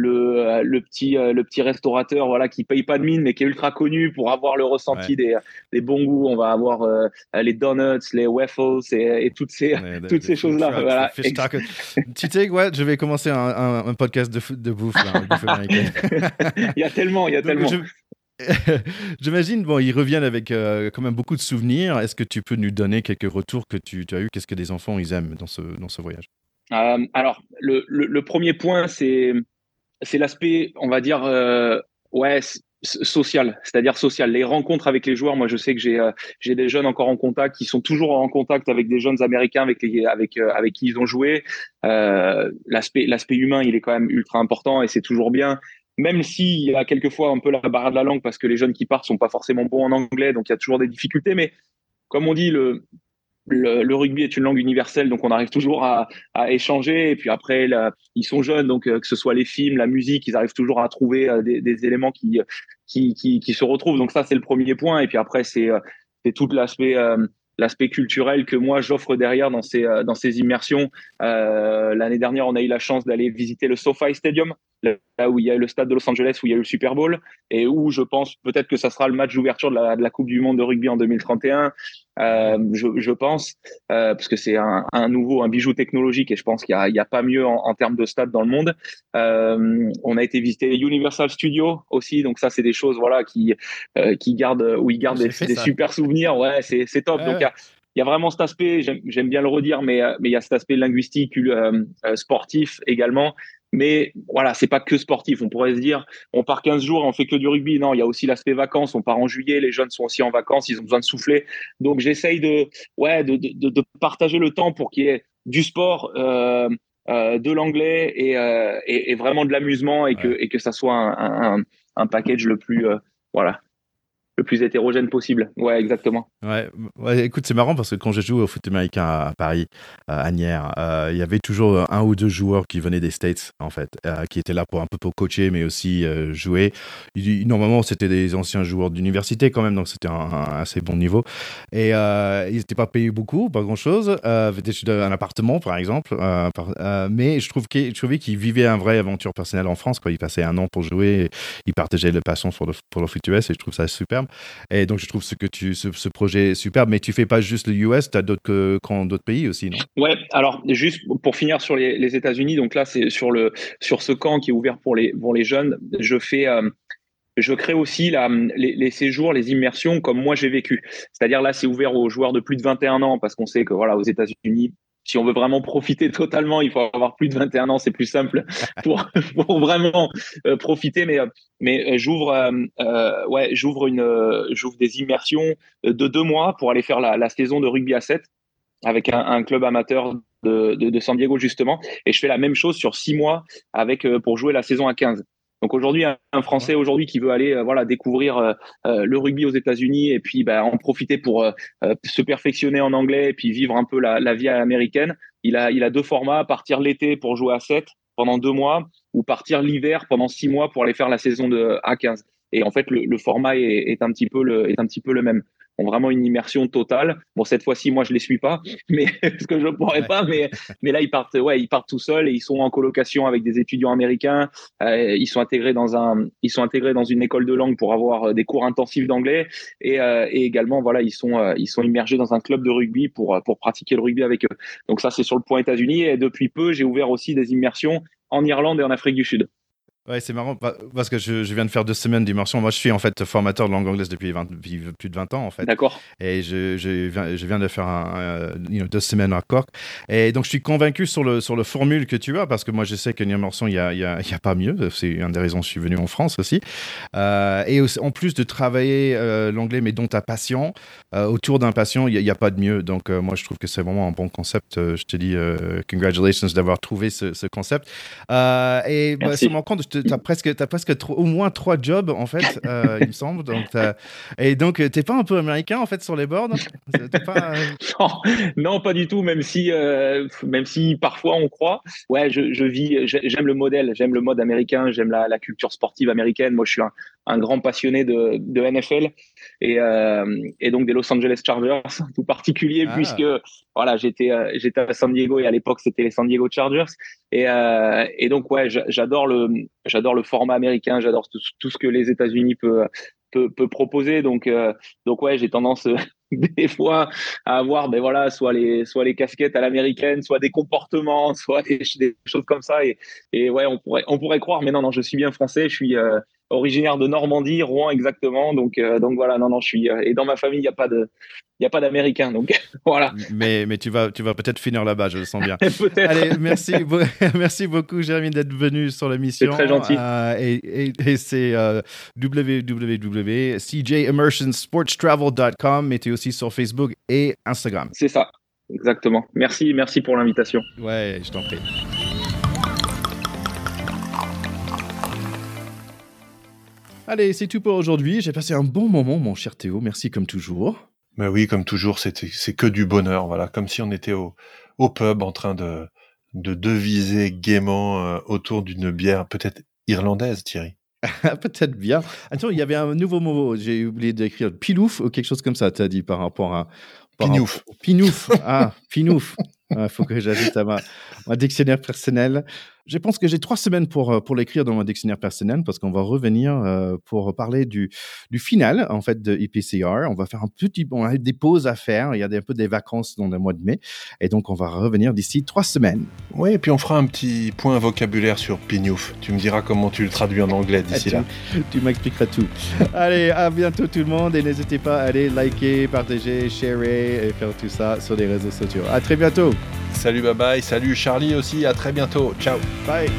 le, euh, le, petit, euh, le petit restaurateur voilà, qui paye pas de mine mais qui est ultra connu pour avoir le ressenti des, des, bons goûts. On va avoir euh, les donuts, les waffles et, et toutes ces, toutes ces choses-là. Voilà. tu sais quoi, je vais commencer un, un, podcast de, de bouffe. Là, il y a tellement, il y a tellement. J'imagine, bon, ils reviennent avec quand même beaucoup de souvenirs. Est-ce que tu peux nous donner quelques retours que tu, tu as eu Qu'est-ce que des enfants ils aiment dans ce, dans ce voyage? Alors, le, le, le, premier point, c'est c'est l'aspect, on va dire, ouais, social, c'est-à-dire social. Les rencontres avec les joueurs, moi je sais que j'ai euh, j'ai des jeunes encore en contact qui sont toujours en contact avec des jeunes américains avec les avec euh, avec qui ils ont joué. Euh, l'aspect l'aspect humain, il est quand même ultra important et c'est toujours bien. Même s'il y a quelquefois un peu la barre de la langue parce que les jeunes qui partent sont pas forcément bons en anglais, donc il y a toujours des difficultés. Mais comme on dit, le le, rugby est une langue universelle, donc on arrive toujours à, échanger. Et puis après, ils sont jeunes, donc euh, que ce soit les films, la musique, ils arrivent toujours à trouver euh, des, éléments qui, qui, qui, se retrouvent. Donc ça, c'est le premier point. Et puis après, c'est euh, tout l'aspect l'aspect culturel que moi j'offre derrière dans ces dans ces immersions. L'année dernière, on a eu la chance d'aller visiter le SoFi Stadium, là où il y a le stade de Los Angeles, où il y a le Super Bowl, et où je pense peut-être que ça sera le match d'ouverture de la, de la, Coupe du Monde de rugby en 2031. Euh, je, je, pense, euh, parce que c'est un, un, nouveau, un bijou technologique, et je pense qu'il n'y a, a, pas mieux en, en, termes de stade dans le monde. Euh, on a été visiter Universal Studios aussi, donc ça c'est des choses voilà qui euh, qui gardent où ils gardent des, des super souvenirs. Ouais, c'est c'est top. donc il y a vraiment cet aspect, j'aime bien le redire, mais, mais il y a cet aspect linguistique, euh, sportif également, mais voilà, c'est pas que sportif. On pourrait se dire, on part 15 jours, on fait que du rugby. Non, il y a aussi l'aspect vacances. On part en juillet, les jeunes sont aussi en vacances, ils ont besoin de souffler. Donc j'essaye de, ouais, de, de, de, partager le temps pour qu'il y ait du sport, euh, euh, de l'anglais et, euh, et, et, vraiment de l'amusement et que, et que ça soit un, un, un package le plus, euh, voilà, le plus hétérogène possible. Ouais, exactement. Ouais, ouais écoute, c'est marrant parce que quand j'ai joué au foot américain à Paris, à Nières, euh, il y avait toujours un ou deux joueurs qui venaient des States, en fait, euh, qui étaient là pour un peu pour coacher, mais aussi euh, jouer. normalement, c'était des anciens joueurs d'université quand même, donc c'était un, assez bon niveau. Et ils n'étaient pas payés beaucoup, pas grand-chose. Un appartement, par exemple. mais je, trouve je trouvais qu'ils vivaient une vraie aventure personnelle en France. Quoi. Ils passaient un an pour jouer, ils partageaient le passion pour le foot US, et je trouve ça superbe. Et donc, je trouve ce, que tu, ce, projet superbe, mais tu fais pas juste le US, tu as d'autres d'autres pays aussi, non? Ouais, alors juste pour finir sur les, les États-Unis, donc là, c'est sur, le, sur ce camp qui est ouvert pour les, pour les jeunes, je fais. Euh, je crée aussi la, les, les, séjours, les immersions comme moi j'ai vécu. C'est-à-dire là, c'est ouvert aux joueurs de plus de 21 ans parce qu'on sait que voilà, aux États-Unis, si on veut vraiment profiter totalement, il faut avoir plus de 21 ans, c'est plus simple pour, vraiment euh, profiter. Mais, euh, j'ouvre, euh, des immersions de deux mois pour aller faire la, saison de rugby à 7 avec un, club amateur de, San Diego justement, et je fais la même chose sur six mois avec pour jouer la saison à 15. Donc aujourd'hui, un Français aujourd'hui qui veut aller euh, voilà découvrir euh, euh, le rugby aux États-Unis et puis bah, en profiter pour se perfectionner en anglais et puis vivre un peu la, la, vie américaine, il a il a deux formats partir l'été pour jouer à 7 pendant deux mois ou partir l'hiver pendant six mois pour aller faire la saison de A15. Et en fait, le, le format est, est, un petit peu le est un petit peu le même ont vraiment une immersion totale. Bon, cette fois-ci, moi, je les suis pas, mais parce que je pourrais pas, mais mais là, ils partent, ouais, ils partent tout seuls et ils sont en colocation avec des étudiants américains. Euh, ils sont intégrés dans un, ils sont intégrés dans une école de langue pour avoir euh, des cours intensifs d'anglais et, euh, et également, voilà, ils sont ils sont immergés dans un club de rugby pour pour pratiquer le rugby avec eux. Donc ça, c'est sur le point États-Unis et depuis peu, j'ai ouvert aussi des immersions en Irlande et en Afrique du Sud. Ouais, c'est marrant parce que je, viens de faire deux semaines d'immersion. Moi, je suis en fait formateur de langue anglaise depuis, plus de 20 ans en fait. D'accord. Et je, je, viens, je, viens, de faire un, deux semaines à Cork. Et donc, je suis convaincu sur le, sur le formule que tu as parce que moi, je sais qu'une immersion, il n'y a, y a, y a, pas mieux. C'est une des raisons que je suis venu en France aussi. Euh, et en plus de travailler euh, l'anglais, mais dont ta passion, euh, autour d'un passion, il n'y a, pas de mieux. Donc, moi, je trouve que c'est vraiment un bon concept. je te dis, congratulations d'avoir trouvé ce, ce concept. et bah, ça me compte, tu as presque, as presque au moins trois jobs, en fait, euh, il me semble. Donc, et donc, t'es pas un peu américain, en fait, sur les boards pas... Euh, non, pas du tout, même si, euh, même si parfois on croit. Ouais, je, je vis, j'aime le modèle, j'aime le mode américain, j'aime la, la, culture sportive américaine. Moi, je suis un, un grand passionné de, de NFL et, et, donc des Los Angeles Chargers, tout particulier, ah. puisque voilà, j'étais j'étais à San Diego et à l'époque, c'était les San Diego Chargers. Et, et donc, ouais, j'adore le j'adore le format américain, j'adore tout, ce que les États-Unis peut, peut, peut, proposer. Donc, euh, donc ouais, j'ai tendance des fois à avoir, ben voilà, soit les, soit les casquettes à l'américaine, soit des comportements, soit des, choses comme ça. Et, et, ouais, on pourrait, on pourrait croire, mais non, non, je suis bien français. Je suis, euh, originaire de Normandie, Rouen exactement. Donc, donc voilà, non, non, je suis. et dans ma famille, il n'y a pas de, il n'y a pas d'Américains, donc voilà. Mais, mais tu vas, tu vas peut-être finir là-bas, je le sens bien. Allez, merci, merci beaucoup, Jérémy, d'être venu sur l'émission. C'est très gentil. Euh, et, et, c'est euh, www.cjimmersionsportstravel.com, mais tu es aussi sur Facebook et Instagram. C'est ça, exactement. Merci, merci pour l'invitation. Ouais, je t'en prie. Allez, c'est tout pour aujourd'hui. J'ai passé un bon moment, mon cher Théo. Merci comme toujours. Mais oui, comme toujours, c'est que du bonheur, voilà, comme si on était au, au pub en train de, de deviser gaiement euh, autour d'une bière peut-être irlandaise, Thierry. peut-être bien. Attends, il y avait un nouveau mot, j'ai oublié d'écrire, pilouf ou quelque chose comme ça, tu as dit par rapport à... pinouf. Pinouf, ah, pinouf. Il ah, faut que j'ajoute à ma, ma, dictionnaire personnel. Je pense que j'ai trois semaines pour, euh, pour l'écrire dans mon dictionnaire personnel parce qu'on va revenir euh, pour parler du, du final en fait de IPCR. On va faire un petit, on a des pauses à faire. Il y a un peu des vacances dans le mois de mai et donc on va revenir d'ici trois semaines. Oui, et puis on fera un petit point vocabulaire sur Pignouf. Tu me diras comment tu le traduis en anglais d'ici là. Tu m'expliqueras tout. Allez, à bientôt tout le monde et n'hésitez pas à aller liker, partager, sharer et faire tout ça sur les réseaux sociaux. À très bientôt. Salut, bye bye. Salut Charlie aussi. À très bientôt. Ciao. Bye.